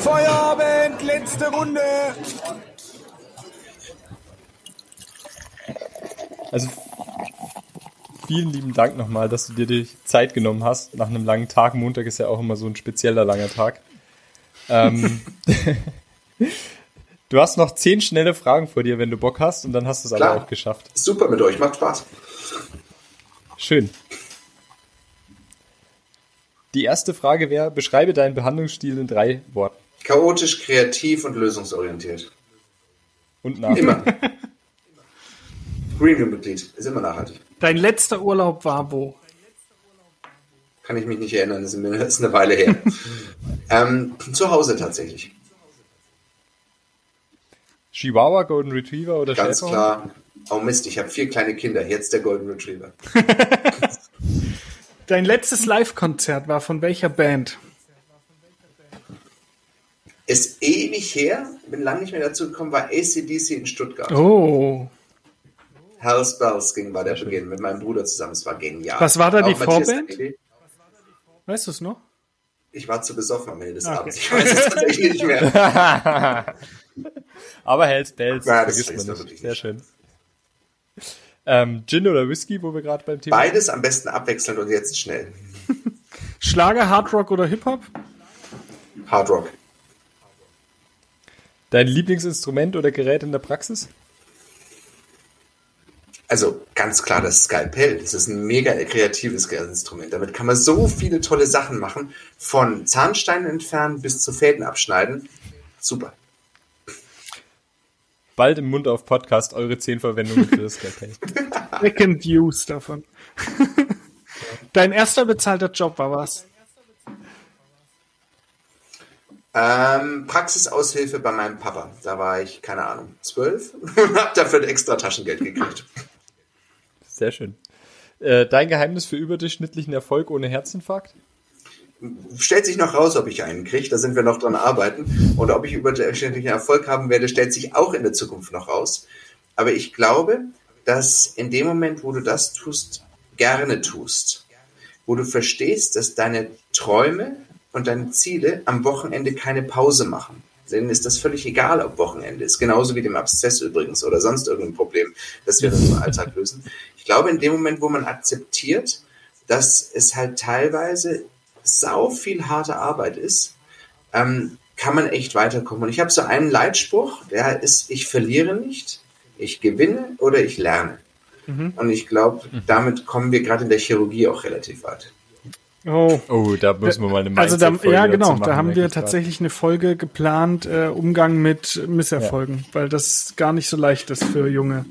Feierabend, letzte Runde. Also vielen lieben Dank nochmal, dass du dir die Zeit genommen hast. Nach einem langen Tag. Montag ist ja auch immer so ein spezieller langer Tag. Ähm, du hast noch zehn schnelle Fragen vor dir, wenn du Bock hast, und dann hast du es aber auch geschafft. Super mit euch, macht Spaß. Schön. Die erste Frage wäre: Beschreibe deinen Behandlungsstil in drei Worten. Chaotisch, kreativ und lösungsorientiert. Und nachhaltig. Immer. Greenroom-Mitglied ist immer nachhaltig. Dein letzter Urlaub war wo? Kann ich mich nicht erinnern, das ist *laughs* eine Weile her. *laughs* ähm, zu Hause tatsächlich. Chihuahua, Golden Retriever oder Ganz Schäfer? klar. Oh Mist, ich habe vier kleine Kinder. Jetzt der Golden Retriever. *laughs* Dein letztes Live-Konzert war von welcher Band? Ist ewig her, bin lange nicht mehr dazu gekommen, war ACDC in Stuttgart. Oh. Hell's Bells ging bei der Beginn mit meinem Bruder zusammen. Es war genial. Was war da die Vorband? Weißt du es noch? Ich war zu besoffen am Ende des okay. Abends. Ich weiß es tatsächlich nicht mehr. *laughs* Aber Hell's Bells, ja, das vergisst man nicht. Sehr schön. Ähm, Gin oder Whisky, wo wir gerade beim Thema Beides am besten abwechselnd und jetzt schnell. *laughs* Schlager, Hardrock oder Hip-Hop? Hardrock. Dein Lieblingsinstrument oder Gerät in der Praxis? Also ganz klar das Skalpell. Das ist ein mega kreatives Instrument. Damit kann man so viele tolle Sachen machen. Von Zahnsteinen entfernen bis zu Fäden abschneiden. Super. Bald im Mund auf Podcast eure zehn Verwendungen für das Skalpell. *laughs* Second Use davon. *laughs* Dein erster bezahlter Job war was? Ähm, Praxisaushilfe bei meinem Papa. Da war ich, keine Ahnung, zwölf *laughs* und habe dafür extra Taschengeld gekriegt. Sehr schön. Äh, dein Geheimnis für überdurchschnittlichen Erfolg ohne Herzinfarkt? Stellt sich noch raus, ob ich einen kriege, da sind wir noch dran arbeiten. Und ob ich überdurchschnittlichen Erfolg haben werde, stellt sich auch in der Zukunft noch raus. Aber ich glaube, dass in dem Moment, wo du das tust, gerne tust, wo du verstehst, dass deine Träume und deine Ziele am Wochenende keine Pause machen. Denen ist das völlig egal, ob Wochenende ist. Genauso wie dem Abszess übrigens oder sonst irgendein Problem, das wir in unserem Alltag lösen. Ich glaube, in dem Moment, wo man akzeptiert, dass es halt teilweise sau viel harte Arbeit ist, ähm, kann man echt weiterkommen. Und ich habe so einen Leitspruch, der ist, ich verliere nicht, ich gewinne oder ich lerne. Mhm. Und ich glaube, damit kommen wir gerade in der Chirurgie auch relativ weit. Oh. oh, da müssen wir mal eine Also da, ja, genau, machen, da haben wir tatsächlich grad. eine Folge geplant, äh, Umgang mit Misserfolgen, ja. weil das gar nicht so leicht ist für Junge.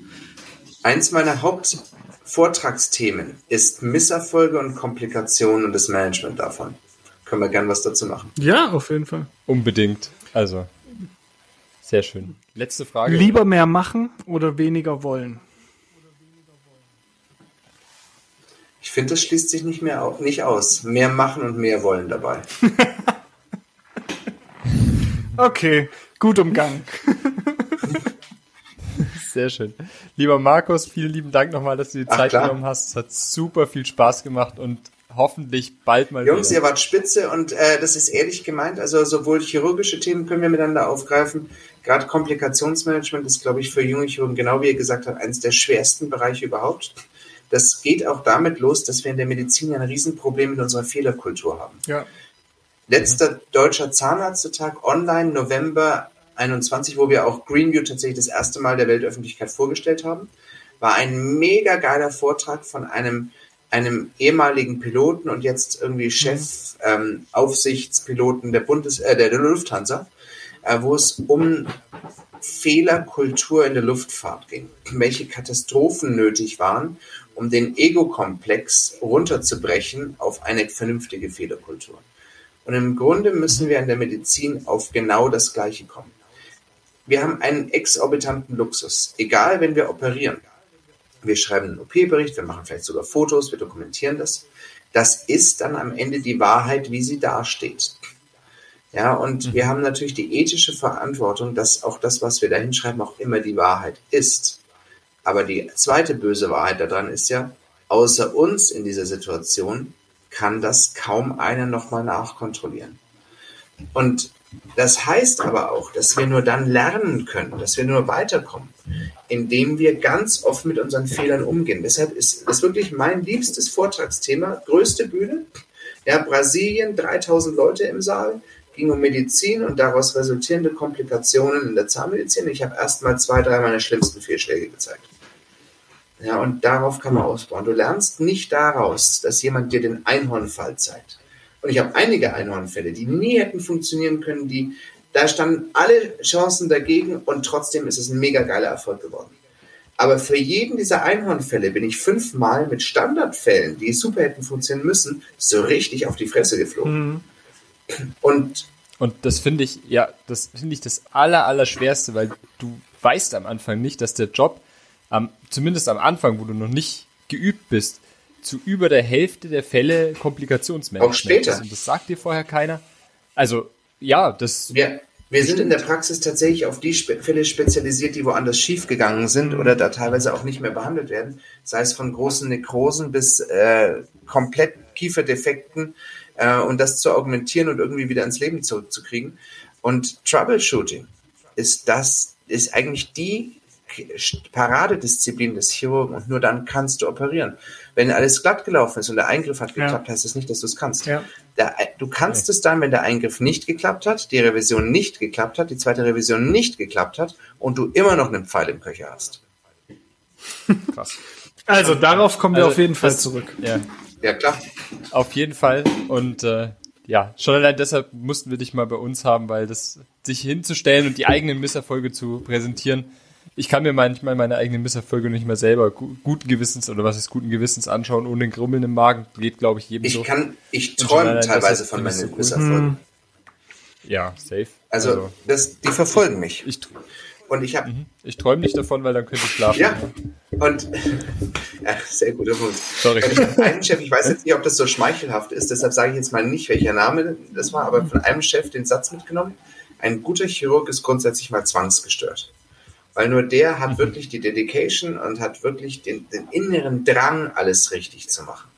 Eins meiner Hauptvortragsthemen ist Misserfolge und Komplikationen und das Management davon. Können wir gern was dazu machen. Ja, auf jeden Fall. Unbedingt. Also, sehr schön. Letzte Frage. Lieber mehr machen oder weniger wollen? Ich finde, das schließt sich nicht mehr nicht aus. Mehr machen und mehr wollen dabei. *laughs* okay, gut umgangen. *laughs* Sehr schön. Lieber Markus, vielen lieben Dank nochmal, dass du die Zeit Ach, genommen hast. Es hat super viel Spaß gemacht und hoffentlich bald mal Jungs, wieder. ihr wart spitze und äh, das ist ehrlich gemeint. Also sowohl chirurgische Themen können wir miteinander aufgreifen. Gerade Komplikationsmanagement ist, glaube ich, für junge Chirurgen, genau wie ihr gesagt habt, eines der schwersten Bereiche überhaupt. Das geht auch damit los, dass wir in der Medizin ein Riesenproblem mit unserer Fehlerkultur haben. Ja. Letzter deutscher Zahnärztetag online, November 21, wo wir auch Greenview tatsächlich das erste Mal der Weltöffentlichkeit vorgestellt haben, war ein mega geiler Vortrag von einem einem ehemaligen Piloten und jetzt irgendwie mhm. Chef ähm, Aufsichtspiloten der Bundes äh, der, der Lufthansa, äh, wo es um Fehlerkultur in der Luftfahrt ging, welche Katastrophen nötig waren, um den Ego-Komplex runterzubrechen auf eine vernünftige Fehlerkultur. Und im Grunde müssen wir in der Medizin auf genau das Gleiche kommen. Wir haben einen exorbitanten Luxus, egal wenn wir operieren. Wir schreiben einen OP-Bericht, wir machen vielleicht sogar Fotos, wir dokumentieren das. Das ist dann am Ende die Wahrheit, wie sie dasteht. Ja, und mhm. wir haben natürlich die ethische Verantwortung, dass auch das, was wir da hinschreiben, auch immer die Wahrheit ist. Aber die zweite böse Wahrheit daran ist ja, außer uns in dieser Situation kann das kaum einer nochmal nachkontrollieren. Und das heißt aber auch, dass wir nur dann lernen können, dass wir nur weiterkommen, indem wir ganz oft mit unseren Fehlern umgehen. Deshalb ist das wirklich mein liebstes Vortragsthema, größte Bühne. Ja, Brasilien, 3000 Leute im Saal, ging um Medizin und daraus resultierende Komplikationen in der Zahnmedizin. Ich habe erst mal zwei, drei meiner schlimmsten Fehlschläge gezeigt. Ja, und darauf kann man ausbauen. Du lernst nicht daraus, dass jemand dir den Einhornfall zeigt. Und ich habe einige Einhornfälle, die nie hätten funktionieren können, die da standen alle Chancen dagegen und trotzdem ist es ein mega geiler Erfolg geworden. Aber für jeden dieser Einhornfälle bin ich fünfmal mit Standardfällen, die super hätten funktionieren müssen, so richtig auf die Fresse geflogen. Mhm. Und und das finde ich, ja, das finde ich das aller, aller schwerste, weil du weißt am Anfang nicht, dass der Job, am, zumindest am Anfang, wo du noch nicht geübt bist, zu über der Hälfte der Fälle Komplikationsmanagement Auch später. ist. Und das sagt dir vorher keiner. Also, ja, das. Wir, wir sind in der Praxis tatsächlich auf die Fälle spezialisiert, die woanders schiefgegangen sind oder da teilweise auch nicht mehr behandelt werden. Sei es von großen Nekrosen bis äh, komplett Kieferdefekten äh, und das zu augmentieren und irgendwie wieder ins Leben zurückzukriegen. Und Troubleshooting ist das, ist eigentlich die Paradedisziplin des Chirurgen und nur dann kannst du operieren. Wenn alles glatt gelaufen ist und der Eingriff hat geklappt, ja. heißt das nicht, dass du es kannst. Ja. Der, du kannst ja. es dann, wenn der Eingriff nicht geklappt hat, die Revision nicht geklappt hat, die zweite Revision nicht geklappt hat und du immer noch einen Pfeil im Köcher hast. Krass. Also darauf kommen wir also, auf jeden Fall das, zurück. Ja. Ja, klar. Auf jeden Fall. Und äh, ja, schon allein deshalb mussten wir dich mal bei uns haben, weil das sich hinzustellen und die eigenen Misserfolge zu präsentieren. Ich kann mir manchmal meine eigenen Misserfolge nicht mehr selber guten Gewissens oder was ist guten Gewissens anschauen, ohne Grummeln im Magen. Geht, glaube ich, jedem ich so. Kann, ich träume teilweise von meinen so cool. Misserfolgen. Hm. Ja, safe. Also, also das, die verfolgen mich. Ich, und ich habe. Mhm. Ich träume nicht davon, weil dann könnte ich schlafen. Ja. Und *laughs* ja, sehr guter Punkt. Sorry. Und ich habe einen Chef, ich weiß jetzt nicht, ob das so schmeichelhaft ist, deshalb sage ich jetzt mal nicht, welcher Name das war, aber von einem Chef den Satz mitgenommen. Ein guter Chirurg ist grundsätzlich mal zwangsgestört. Weil nur der hat mhm. wirklich die Dedication und hat wirklich den, den inneren Drang, alles richtig zu machen.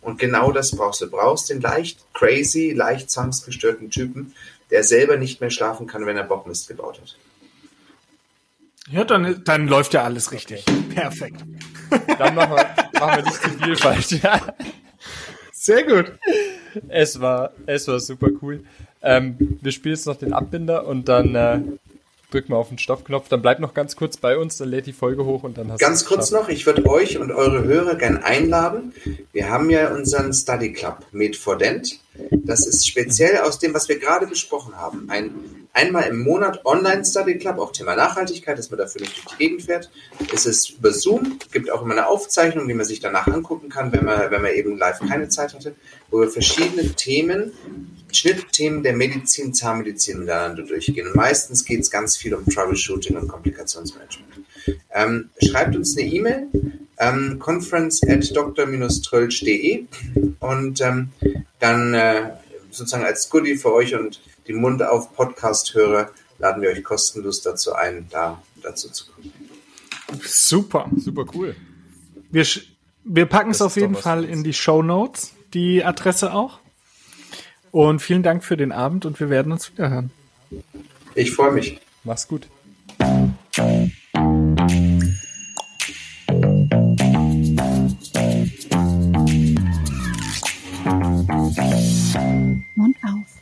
Und genau das brauchst du. Du brauchst den leicht crazy, leicht zwangsgestörten Typen, der selber nicht mehr schlafen kann, wenn er Bockmist gebaut hat. Ja, dann, dann läuft ja alles richtig. Perfekt. Dann machen wir, machen wir nicht zu viel falsch. Ja. Sehr gut. Es war, es war super cool. Ähm, wir spielen jetzt noch den Abbinder und dann äh, drück mal auf den Stoppknopf. Dann bleib noch ganz kurz bei uns, dann lädt die Folge hoch und dann hast du Ganz kurz noch, ich würde euch und eure Hörer gern einladen. Wir haben ja unseren Study Club Med for Dent. Das ist speziell aus dem, was wir gerade besprochen haben. Ein einmal im Monat Online-Study Club, auch Thema Nachhaltigkeit, dass man dafür nicht durch die Gegend fährt. Es ist über Zoom, gibt auch immer eine Aufzeichnung, die man sich danach angucken kann, wenn man, wenn man eben live keine Zeit hatte, wo wir verschiedene Themen, Schnittthemen der Medizin, Zahnmedizin miteinander durchgehen. Und meistens geht es ganz viel um Troubleshooting und Komplikationsmanagement. Ähm, schreibt uns eine E-Mail, ähm, conference at dr-trölsch.de und ähm, dann äh, sozusagen als Goodie für euch und die Mund auf Podcast-Hörer laden wir euch kostenlos dazu ein, da dazu zu kommen. Super, super cool. Wir, wir packen es auf jeden Fall in die Show Notes, die Adresse auch. Und vielen Dank für den Abend und wir werden uns wieder hören. Ich freue mich. Mach's gut. Mund auf.